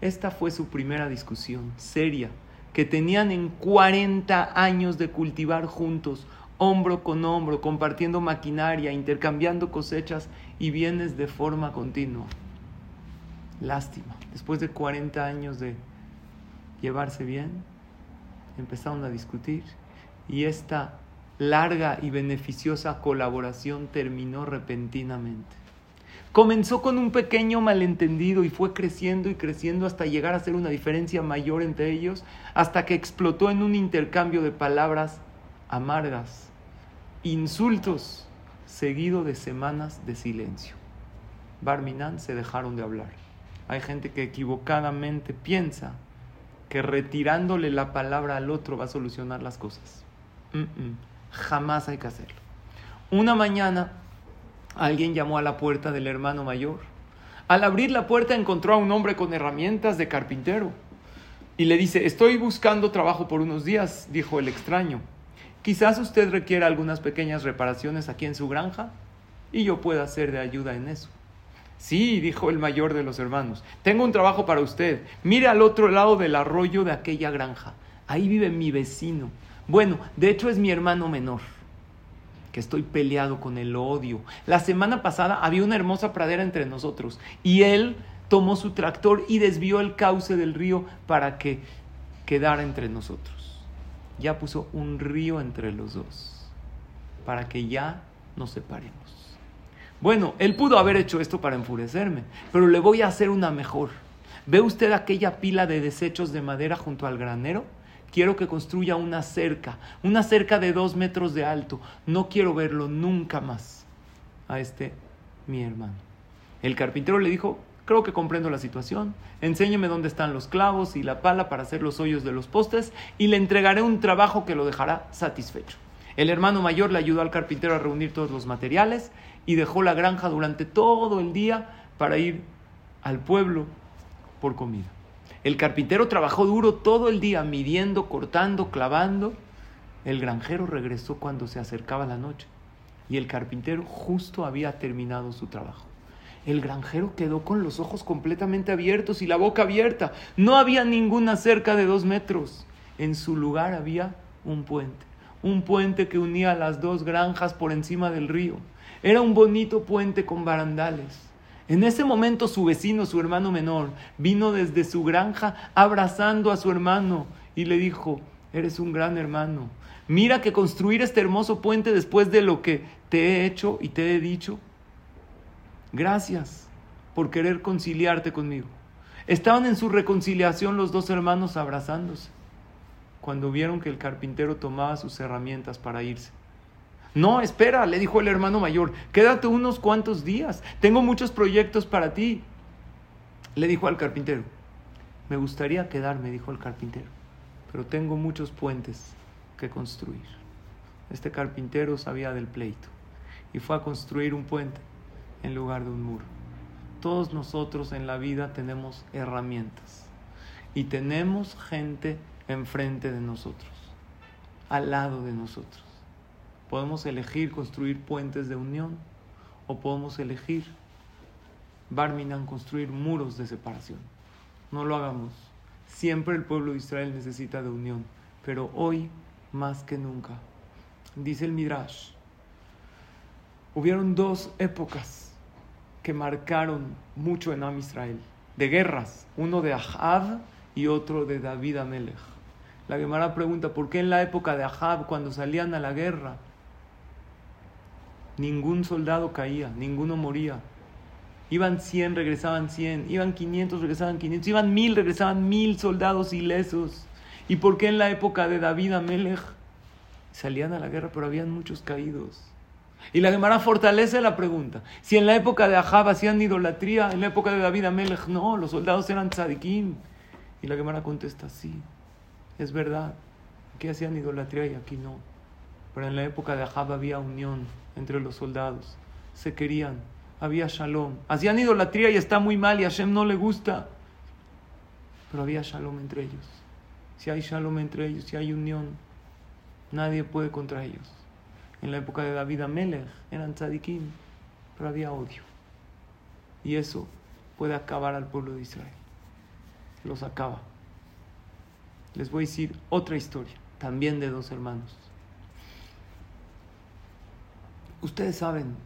Esta fue su primera discusión seria que tenían en 40 años de cultivar juntos, hombro con hombro, compartiendo maquinaria, intercambiando cosechas y bienes de forma continua. Lástima, después de 40 años de llevarse bien, empezaron a discutir y esta larga y beneficiosa colaboración terminó repentinamente. Comenzó con un pequeño malentendido y fue creciendo y creciendo hasta llegar a ser una diferencia mayor entre ellos, hasta que explotó en un intercambio de palabras amargas, insultos, seguido de semanas de silencio. Barminan se dejaron de hablar. Hay gente que equivocadamente piensa que retirándole la palabra al otro va a solucionar las cosas. Jamás hay que hacerlo. Una mañana alguien llamó a la puerta del hermano mayor. Al abrir la puerta encontró a un hombre con herramientas de carpintero y le dice, estoy buscando trabajo por unos días, dijo el extraño. Quizás usted requiera algunas pequeñas reparaciones aquí en su granja y yo pueda ser de ayuda en eso. Sí, dijo el mayor de los hermanos, tengo un trabajo para usted. Mire al otro lado del arroyo de aquella granja. Ahí vive mi vecino. Bueno, de hecho es mi hermano menor, que estoy peleado con el odio. La semana pasada había una hermosa pradera entre nosotros y él tomó su tractor y desvió el cauce del río para que quedara entre nosotros. Ya puso un río entre los dos, para que ya nos separemos. Bueno, él pudo haber hecho esto para enfurecerme, pero le voy a hacer una mejor. ¿Ve usted aquella pila de desechos de madera junto al granero? Quiero que construya una cerca, una cerca de dos metros de alto. No quiero verlo nunca más a este mi hermano. El carpintero le dijo, creo que comprendo la situación. Enséñeme dónde están los clavos y la pala para hacer los hoyos de los postes y le entregaré un trabajo que lo dejará satisfecho. El hermano mayor le ayudó al carpintero a reunir todos los materiales y dejó la granja durante todo el día para ir al pueblo por comida. El carpintero trabajó duro todo el día, midiendo, cortando, clavando. El granjero regresó cuando se acercaba la noche y el carpintero justo había terminado su trabajo. El granjero quedó con los ojos completamente abiertos y la boca abierta. No había ninguna cerca de dos metros. En su lugar había un puente. Un puente que unía las dos granjas por encima del río. Era un bonito puente con barandales. En ese momento su vecino, su hermano menor, vino desde su granja abrazando a su hermano y le dijo, eres un gran hermano. Mira que construir este hermoso puente después de lo que te he hecho y te he dicho gracias por querer conciliarte conmigo. Estaban en su reconciliación los dos hermanos abrazándose cuando vieron que el carpintero tomaba sus herramientas para irse. No, espera, le dijo el hermano mayor, quédate unos cuantos días, tengo muchos proyectos para ti. Le dijo al carpintero, me gustaría quedarme, dijo el carpintero, pero tengo muchos puentes que construir. Este carpintero sabía del pleito y fue a construir un puente en lugar de un muro. Todos nosotros en la vida tenemos herramientas y tenemos gente enfrente de nosotros, al lado de nosotros. Podemos elegir construir puentes de unión o podemos elegir, Barminan, construir muros de separación. No lo hagamos. Siempre el pueblo de Israel necesita de unión, pero hoy más que nunca. Dice el Midrash, hubieron dos épocas que marcaron mucho en Am Israel, de guerras, uno de Ahab y otro de David Amelech. La Gemara pregunta, ¿por qué en la época de Ahab, cuando salían a la guerra, ningún soldado caía, ninguno moría? Iban 100, regresaban 100, iban 500, regresaban 500, iban 1000, regresaban 1000 soldados ilesos. ¿Y por qué en la época de David Amelech salían a la guerra, pero habían muchos caídos? Y la Gemara fortalece la pregunta. Si en la época de Ahab hacían idolatría, en la época de David Amelech no, los soldados eran tzadikim. Y la Gemara contesta, sí, es verdad. Aquí hacían idolatría y aquí no. Pero en la época de Ahab había unión entre los soldados. Se querían, había shalom. Hacían idolatría y está muy mal y a Hashem no le gusta. Pero había shalom entre ellos. Si hay shalom entre ellos, si hay unión, nadie puede contra ellos. En la época de David Amelech eran tzadikim, pero había odio. Y eso puede acabar al pueblo de Israel. Los acaba. Les voy a decir otra historia, también de dos hermanos. Ustedes saben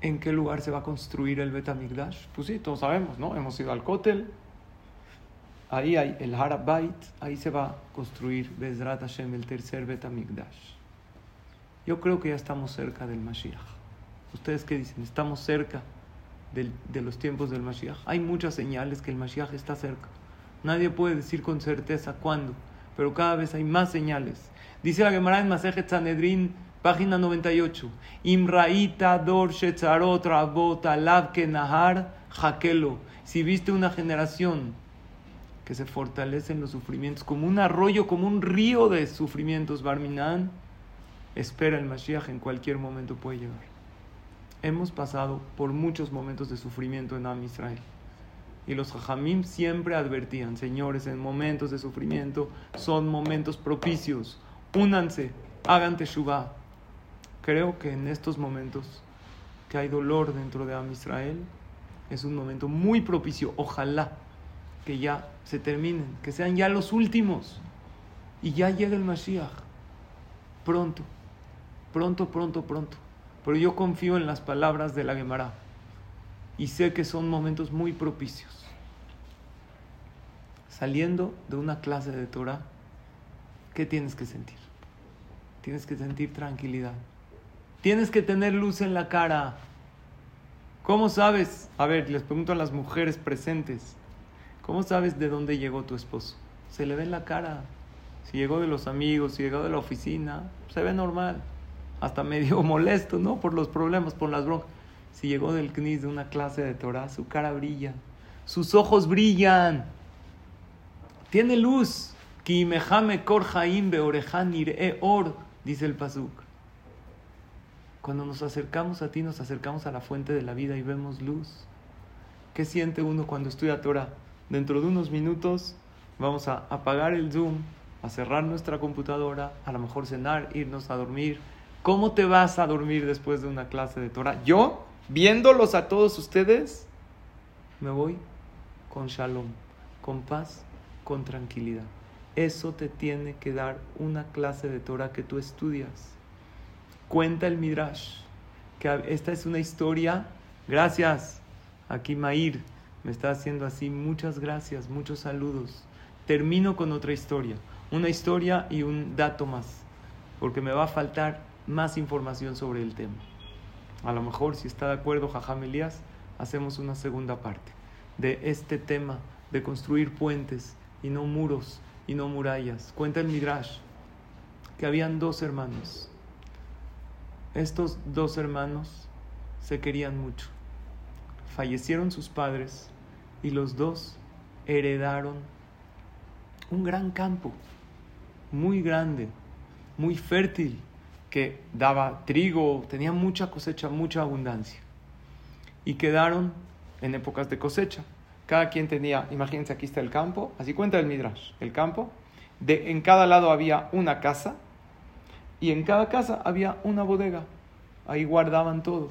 en qué lugar se va a construir el Betamigdash. Pues sí, todos sabemos, ¿no? Hemos ido al Kotel, ahí hay el Harabait, ahí se va a construir Bezrat Hashem, el tercer Betamigdash. Yo creo que ya estamos cerca del Mashiach. ¿Ustedes qué dicen? ¿Estamos cerca de los tiempos del Mashiach? Hay muchas señales que el Mashiach está cerca. Nadie puede decir con certeza cuándo, pero cada vez hay más señales. Dice la Gemara en Masejet Sanedrin, página 98. Imraita dor shetzarot rabot nahar jakelo. Si viste una generación que se fortalece en los sufrimientos, como un arroyo, como un río de sufrimientos, Barminan, espera el Mashiach en cualquier momento puede llegar. Hemos pasado por muchos momentos de sufrimiento en Am Israel. Y los Jajamim siempre advertían, señores, en momentos de sufrimiento son momentos propicios. Únanse, hagan teshuvah. Creo que en estos momentos que hay dolor dentro de Am Israel, es un momento muy propicio. Ojalá que ya se terminen, que sean ya los últimos. Y ya llegue el Mashiach. Pronto. Pronto, pronto, pronto. Pero yo confío en las palabras de la Gemara y sé que son momentos muy propicios. Saliendo de una clase de Torah, ¿qué tienes que sentir? Tienes que sentir tranquilidad. Tienes que tener luz en la cara. ¿Cómo sabes? A ver, les pregunto a las mujeres presentes. ¿Cómo sabes de dónde llegó tu esposo? Se le ve en la cara. Si llegó de los amigos, si llegó de la oficina, se ve normal hasta medio molesto, ¿no? Por los problemas, por las broncas. Si llegó del CNIS de una clase de Torah, su cara brilla, sus ojos brillan, tiene luz. kor or, dice el Pasuk. Cuando nos acercamos a ti, nos acercamos a la fuente de la vida y vemos luz. ¿Qué siente uno cuando estudia Torah? Dentro de unos minutos vamos a apagar el Zoom, a cerrar nuestra computadora, a lo mejor cenar, irnos a dormir ¿Cómo te vas a dormir después de una clase de Torah? Yo, viéndolos a todos ustedes, me voy con shalom, con paz, con tranquilidad. Eso te tiene que dar una clase de Torah que tú estudias. Cuenta el Midrash, que esta es una historia. Gracias, aquí Mair me está haciendo así. Muchas gracias, muchos saludos. Termino con otra historia. Una historia y un dato más, porque me va a faltar más información sobre el tema. A lo mejor, si está de acuerdo Jajam Elías, hacemos una segunda parte de este tema de construir puentes y no muros y no murallas. Cuenta el Midrash que habían dos hermanos. Estos dos hermanos se querían mucho. Fallecieron sus padres y los dos heredaron un gran campo, muy grande, muy fértil, que daba trigo, tenía mucha cosecha, mucha abundancia. Y quedaron en épocas de cosecha. Cada quien tenía, imagínense, aquí está el campo, así cuenta el Midrash, el campo. De, en cada lado había una casa y en cada casa había una bodega. Ahí guardaban todo.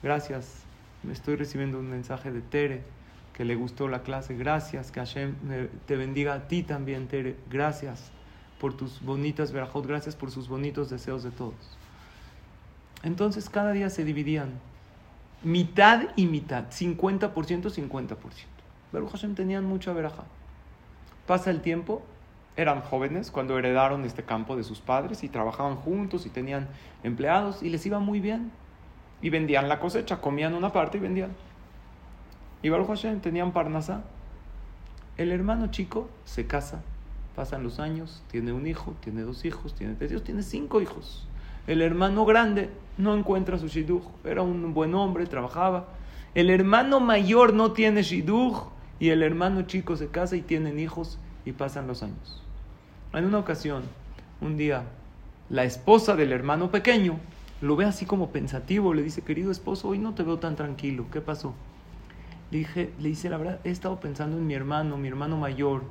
Gracias. Me estoy recibiendo un mensaje de Tere que le gustó la clase. Gracias. Que Hashem te bendiga a ti también, Tere. Gracias por tus bonitas verajot. Gracias por sus bonitos deseos de todos. Entonces cada día se dividían mitad y mitad. 50%, 50%. Baruch Hashem tenían mucha veraja. Pasa el tiempo, eran jóvenes cuando heredaron este campo de sus padres y trabajaban juntos y tenían empleados y les iba muy bien. Y vendían la cosecha, comían una parte y vendían. Y Baruch Hashem tenían parnasa. El hermano chico se casa, pasan los años, tiene un hijo, tiene dos hijos, tiene tres hijos, tiene cinco hijos. El hermano grande no encuentra su shidduch, era un buen hombre, trabajaba. El hermano mayor no tiene shidduch y el hermano chico se casa y tienen hijos y pasan los años. En una ocasión, un día, la esposa del hermano pequeño lo ve así como pensativo, le dice, querido esposo, hoy no te veo tan tranquilo, ¿qué pasó? Le, dije, le dice, la verdad, he estado pensando en mi hermano, mi hermano mayor,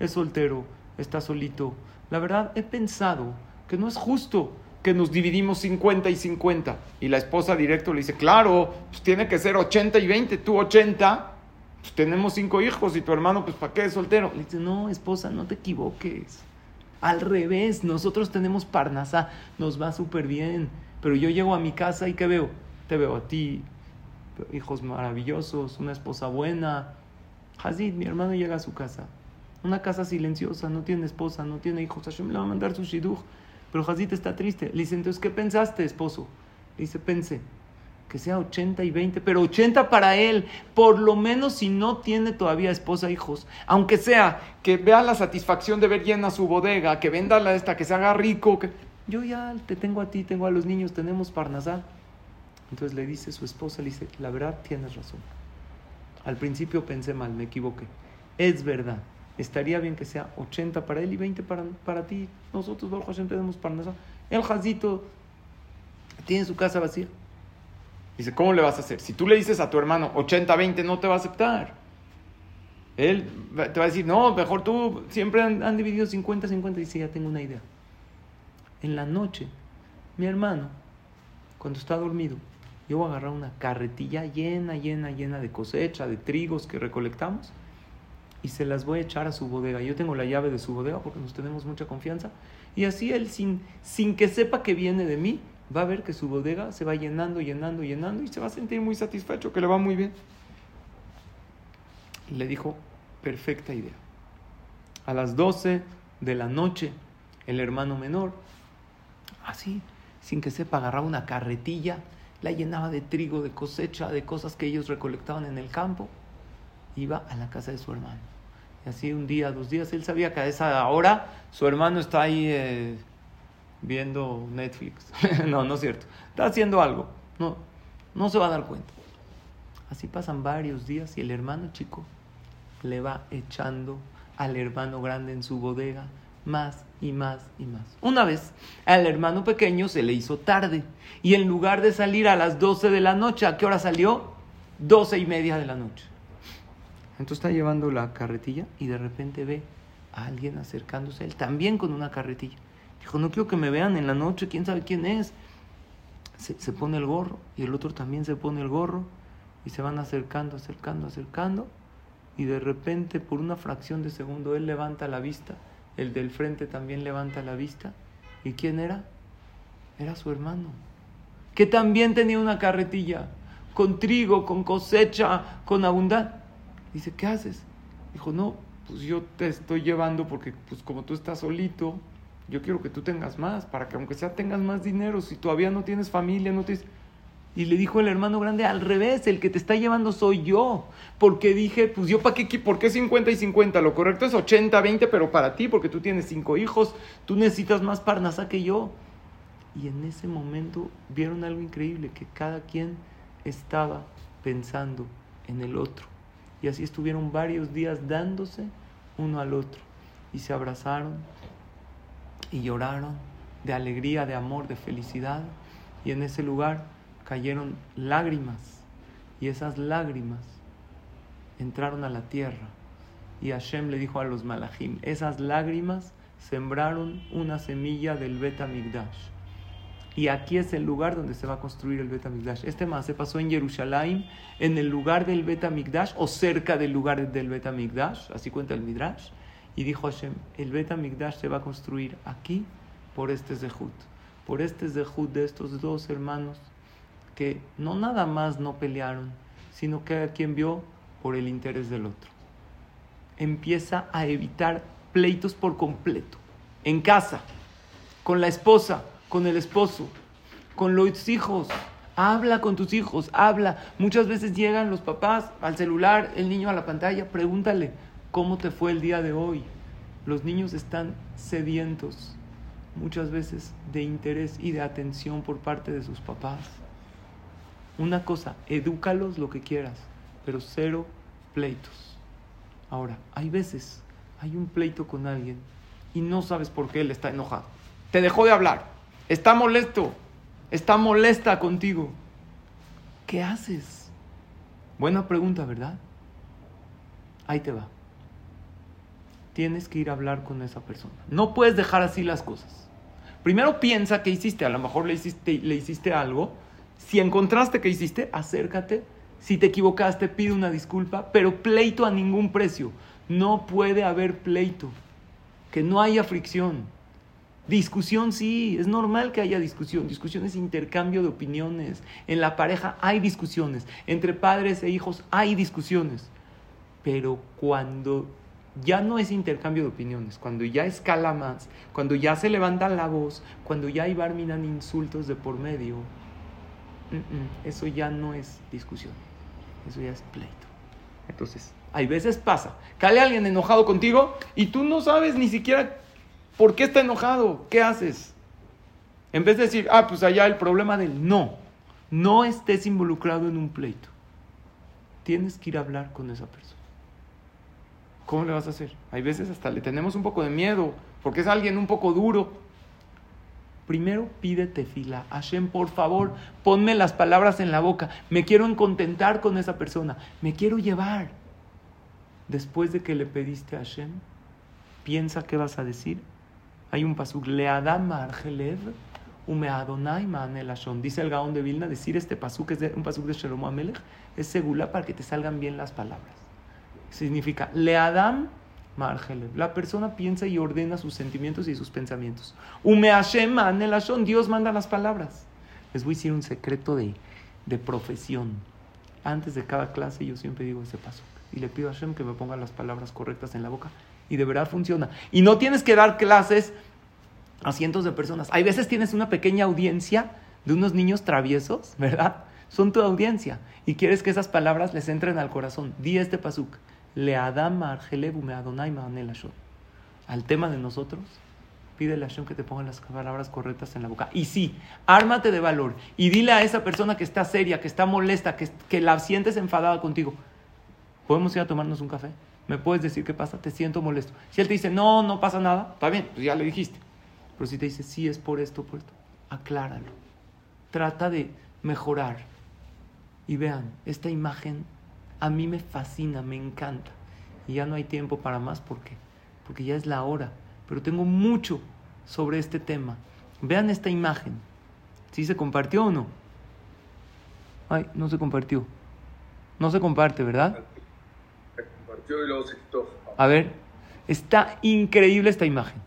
es soltero, está solito. La verdad, he pensado que no es justo que nos dividimos 50 y 50. Y la esposa directo le dice, claro, pues tiene que ser 80 y 20, tú 80 pues tenemos cinco hijos y tu hermano, pues ¿para qué es soltero? Le dice, no, esposa, no te equivoques. Al revés, nosotros tenemos parnasa, nos va súper bien. Pero yo llego a mi casa y ¿qué veo? Te veo a ti, hijos maravillosos, una esposa buena. Hazid, mi hermano llega a su casa. Una casa silenciosa, no tiene esposa, no tiene hijos. Hashem le va a mandar su shidduch. Pero Hazid está triste. Le dice, entonces, ¿qué pensaste, esposo? Le dice, pensé que sea 80 y 20, pero 80 para él, por lo menos si no tiene todavía esposa hijos, aunque sea que vea la satisfacción de ver llena su bodega, que venda la esta, que se haga rico, que yo ya te tengo a ti, tengo a los niños, tenemos parnasal. Entonces le dice su esposa, le dice, la verdad tienes razón. Al principio pensé mal, me equivoqué. Es verdad, estaría bien que sea 80 para él y 20 para, para ti. Nosotros, Baruch Hashem, tenemos parnasal. El jazito tiene su casa vacía. Dice, ¿cómo le vas a hacer? Si tú le dices a tu hermano 80-20, no te va a aceptar. Él te va a decir, no, mejor tú, siempre han, dividido 50-50. Dice, ya tengo una idea. En la noche, mi hermano, cuando está dormido, yo voy a agarrar una carretilla llena, llena, llena de cosecha, de trigos que recolectamos y se las voy a echar a su bodega. Yo tengo la llave de su bodega porque nos tenemos mucha confianza. Y así él, sin, sin que sepa que viene de mí, va a ver que su bodega se va llenando, llenando, llenando y se va a sentir muy satisfecho, que le va muy bien. Le dijo, perfecta idea. A las 12 de la noche, el hermano menor, así, sin que sepa, agarraba una carretilla, la llenaba de trigo, de cosecha, de cosas que ellos recolectaban en el campo, iba a la casa de su hermano. Y así un día, dos días, él sabía que a esa hora su hermano está ahí eh, viendo Netflix. no, no es cierto. Está haciendo algo. No, no se va a dar cuenta. Así pasan varios días y el hermano chico le va echando al hermano grande en su bodega más y más y más. Una vez al hermano pequeño se le hizo tarde y en lugar de salir a las 12 de la noche, ¿a qué hora salió? 12 y media de la noche. Entonces está llevando la carretilla y de repente ve a alguien acercándose, él también con una carretilla. Dijo, no quiero que me vean en la noche, quién sabe quién es. Se, pone el gorro y el otro también se pone el gorro y se van acercando, acercando, acercando y de repente por una fracción de segundo él levanta la vista, el del frente también levanta la vista. ¿Y quién era? Era su hermano, que también tenía una carretilla con trigo, con cosecha, con abundancia. Dice, ¿qué haces? Dijo, no, pues yo te estoy llevando porque pues como tú estás solito, yo quiero que tú tengas más, para que aunque sea tengas más dinero, si todavía no tienes familia, no tienes... Y le dijo el hermano grande, al revés, el que te está llevando soy yo. Porque dije, pues yo para qué, ¿por qué 50 y 50? Lo correcto es 80, 20, pero para ti, porque tú tienes cinco hijos, tú necesitas más parnasa que yo. Y en ese momento vieron algo increíble, que cada quien estaba pensando en el otro. Y así estuvieron varios días dándose uno al otro. Y se abrazaron y lloraron de alegría, de amor, de felicidad. Y en ese lugar cayeron lágrimas y esas lágrimas entraron a la tierra. Y Hashem le dijo a los malachim, esas lágrimas sembraron una semilla del Betamigdash. Y aquí es el lugar donde se va a construir el Betamigdash. Este más se pasó en Jerusalén, en el lugar del Betamigdash o cerca del lugar del Betamigdash, así cuenta el Midrash. Y dijo Hashem, el Betamigdash se va a construir aquí por este Zehut, por este Zehut de estos dos hermanos que no nada más no pelearon, sino que a quien vio por el interés del otro. Empieza a evitar pleitos por completo, en casa, con la esposa, con el esposo, con los hijos. Habla con tus hijos, habla. Muchas veces llegan los papás al celular, el niño a la pantalla, pregúntale, ¿cómo te fue el día de hoy? Los niños están sedientos muchas veces de interés y de atención por parte de sus papás. Una cosa, edúcalos lo que quieras, pero cero pleitos. Ahora, hay veces, hay un pleito con alguien y no sabes por qué él está enojado. Te dejó de hablar, está molesto, está molesta contigo. ¿Qué haces? Buena pregunta, ¿verdad? Ahí te va. Tienes que ir a hablar con esa persona. No puedes dejar así las cosas. Primero piensa qué hiciste. A lo mejor le hiciste, le hiciste algo si encontraste que hiciste, acércate. Si te equivocaste, pide una disculpa, pero pleito a ningún precio. No puede haber pleito. Que no haya fricción. Discusión sí, es normal que haya discusión. Discusión es intercambio de opiniones. En la pareja hay discusiones. Entre padres e hijos hay discusiones. Pero cuando ya no es intercambio de opiniones, cuando ya escala más, cuando ya se levanta la voz, cuando ya hay barminan insultos de por medio, eso ya no es discusión, eso ya es pleito. Entonces, hay veces pasa, cae alguien enojado contigo y tú no sabes ni siquiera por qué está enojado, ¿qué haces? En vez de decir, ah, pues allá el problema del no, no estés involucrado en un pleito. Tienes que ir a hablar con esa persona. ¿Cómo le vas a hacer? Hay veces hasta le tenemos un poco de miedo, porque es alguien un poco duro. Primero pídete fila. Hashem, por favor, ponme las palabras en la boca. Me quiero contentar con esa persona. Me quiero llevar. Después de que le pediste a Hashem, piensa qué vas a decir. Hay un pasuk, Leadam Argelev, Ume Adonai Dice el Gaón de Vilna, decir este pasuk, es un pasuk de Shalom Amelech, es segula para que te salgan bien las palabras. Significa, Leadam la persona piensa y ordena sus sentimientos y sus pensamientos. Dios manda las palabras. Les voy a decir un secreto de, de profesión. Antes de cada clase yo siempre digo ese paso. Y le pido a Hashem que me ponga las palabras correctas en la boca. Y de verdad funciona. Y no tienes que dar clases a cientos de personas. Hay veces tienes una pequeña audiencia de unos niños traviesos, ¿verdad? Son tu audiencia. Y quieres que esas palabras les entren al corazón. Di este pasuk. Le Adam Al tema de nosotros, pídele a Hashem que te ponga las palabras correctas en la boca. Y sí, ármate de valor y dile a esa persona que está seria, que está molesta, que, que la sientes enfadada contigo. ¿Podemos ir a tomarnos un café? ¿Me puedes decir qué pasa? Te siento molesto. Si él te dice, no, no pasa nada, está bien, pues ya le dijiste. Pero si te dice, sí, es por esto, por esto, acláralo. Trata de mejorar. Y vean, esta imagen a mí me fascina, me encanta. Y ya no hay tiempo para más porque porque ya es la hora, pero tengo mucho sobre este tema. Vean esta imagen. ¿Sí se compartió o no? Ay, no se compartió. No se comparte, ¿verdad? Se compartió y luego se quitó. A ver, está increíble esta imagen.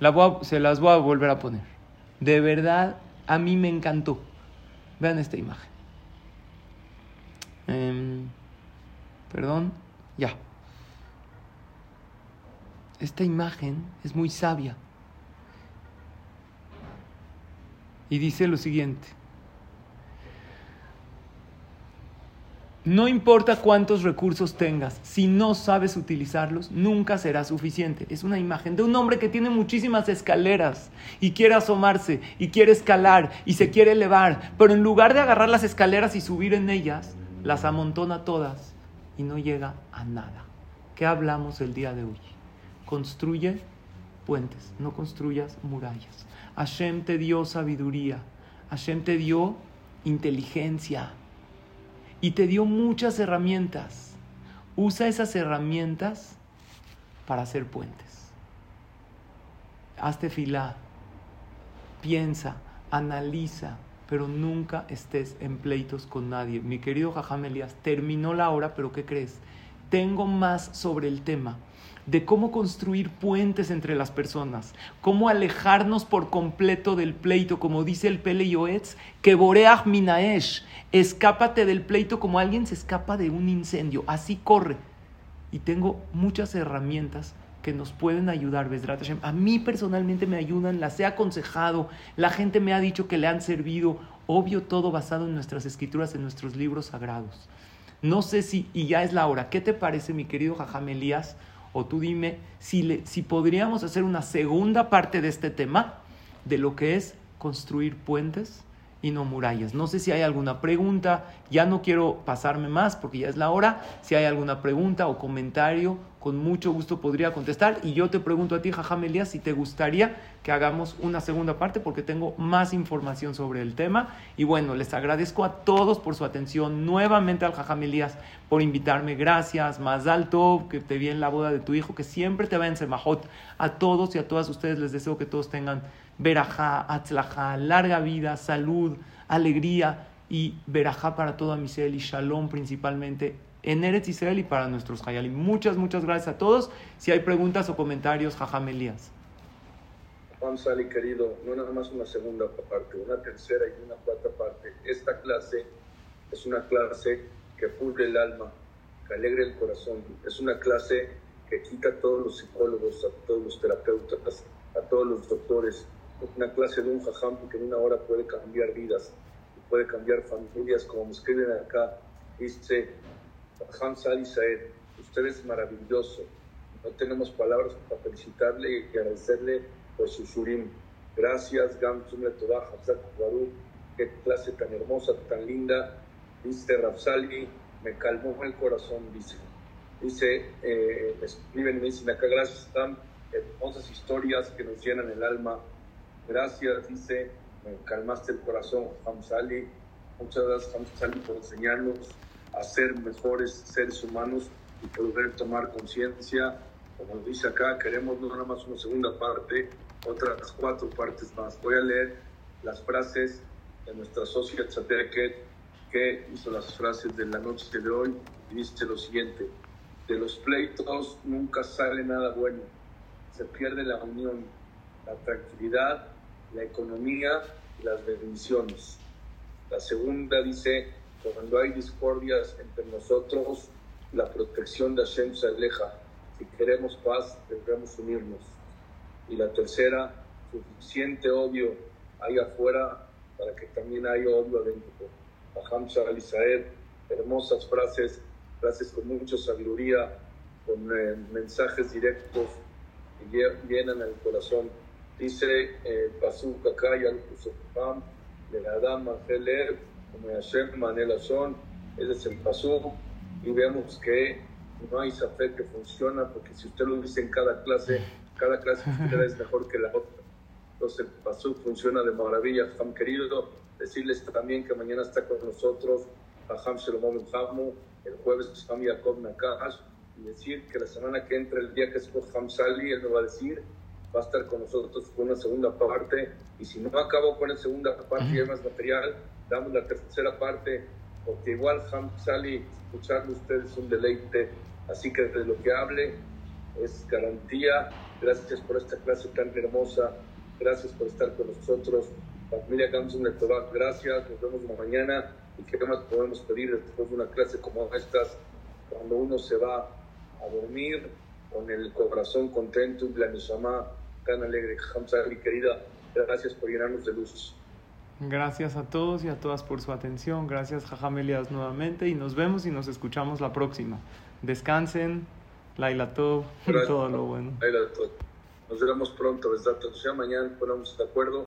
La se las voy a volver a poner. De verdad, a mí me encantó. Vean esta imagen. Eh, Perdón, ya. Esta imagen es muy sabia. Y dice lo siguiente. no importa cuántos recursos tengas, si no sabes utilizarlos, nunca será suficiente. Es una imagen de un hombre que tiene muchísimas escaleras y quiere asomarse y quiere escalar y se quiere elevar, pero en lugar de agarrar las escaleras y subir en ellas, las amontona todas no llega a nada. ¿Qué hablamos el día de hoy? Construye puentes, no construyas murallas. Hashem te dio sabiduría, Hashem te dio inteligencia y te dio muchas herramientas. Usa esas herramientas para hacer puentes. Hazte fila, piensa, analiza, pero nunca estés en pleitos con nadie. Mi querido Jajam Elías, terminó la hora, pero ¿qué crees? Tengo más sobre el tema de cómo construir puentes entre las personas, cómo alejarnos por completo del pleito, como dice el Pele Yoetz, que Boreach Minaesh, escápate del pleito como alguien se escapa de un incendio, así corre. Y tengo muchas herramientas que nos pueden ayudar, A mí personalmente me ayudan, las he aconsejado, la gente me ha dicho que le han servido, obvio todo basado en nuestras escrituras, en nuestros libros sagrados. No sé si, y ya es la hora, ¿qué te parece, mi querido Jajam Elías? O tú dime si, si podríamos hacer una segunda parte de este tema, de lo que es construir puentes y no murallas. No sé si hay alguna pregunta, ya no quiero pasarme más porque ya es la hora. Si hay alguna pregunta o comentario, con mucho gusto podría contestar. Y yo te pregunto a ti, Jajam Elías, si te gustaría que hagamos una segunda parte porque tengo más información sobre el tema. Y bueno, les agradezco a todos por su atención. Nuevamente al Jajam Elías por invitarme. Gracias, más alto, que te vi en la boda de tu hijo, que siempre te va en Semajot. A todos y a todas ustedes les deseo que todos tengan verajá, atzlajá, larga vida, salud, alegría y verajá para toda Misel y shalom principalmente en Eretz Israel y para nuestros Hayalim. Muchas, muchas gracias a todos. Si hay preguntas o comentarios, Jajam Elías. Juan Sali, querido, no nada más una segunda parte, una tercera y una cuarta parte. Esta clase es una clase que pulve el alma, que alegre el corazón. Es una clase que quita a todos los psicólogos, a todos los terapeutas, a todos los doctores, una clase de un jajam que en una hora puede cambiar vidas, puede cambiar familias, como me escriben acá, dice Jajam Sali Saed, usted es maravilloso, no tenemos palabras para felicitarle y agradecerle por su shurim. Gracias, Gam Tovah, Baruch, qué clase tan hermosa, tan linda, dice Rafsali, me calmó el corazón, dice. Dice, eh, escriben me dicen acá, gracias, están hermosas historias que nos llenan el alma Gracias, dice, me calmaste el corazón, Hamzali. Muchas gracias, Hamzali, por enseñarnos a ser mejores seres humanos y poder tomar conciencia. Como dice acá, queremos no nada más una segunda parte, otras cuatro partes más. Voy a leer las frases de nuestra socia Tzateket, que hizo las frases de la noche de hoy, dice lo siguiente: De los pleitos nunca sale nada bueno, se pierde la unión, la tranquilidad la economía y las bendiciones. La segunda dice, cuando hay discordias entre nosotros, la protección de Hashem se aleja. Si queremos paz, debemos unirnos. Y la tercera, suficiente odio hay afuera para que también haya odio adentro. Aham Israel, hermosas frases, frases con mucha sabiduría, con eh, mensajes directos que llenan el corazón. Dice el Pasuk lo puso de la dama Feler, como Hashem Manela son, ese es el Pasuk, y vemos que no hay fe que funciona, porque si usted lo dice en cada clase, cada clase es mejor que la otra. Entonces el Pasuk funciona de maravilla. Ham querido, decirles también que mañana está con nosotros Ham Shalom Hamu, el jueves Ham Yaakov Nakash, y decir que la semana que entra, el día que es Ham Sali, él me va a decir va a estar con nosotros con una segunda parte. Y si no acabo con la segunda parte y hay más material, damos la tercera parte, porque igual Sali, escucharlo ustedes es un deleite. Así que de lo que hable es garantía. Gracias por esta clase tan hermosa. Gracias por estar con nosotros. Familia Gamsun de gracias. Nos vemos mañana. ¿Y qué más podemos pedir después de una clase como estas? Cuando uno se va a dormir con el corazón contento y la tan alegre. Hamza, mi querida, gracias por llenarnos de luz. Gracias a todos y a todas por su atención. Gracias, Jajamelias, nuevamente. Y nos vemos y nos escuchamos la próxima. Descansen. Laila todo, todo lo bueno. Laila Nos vemos pronto. Ya mañana ponemos de acuerdo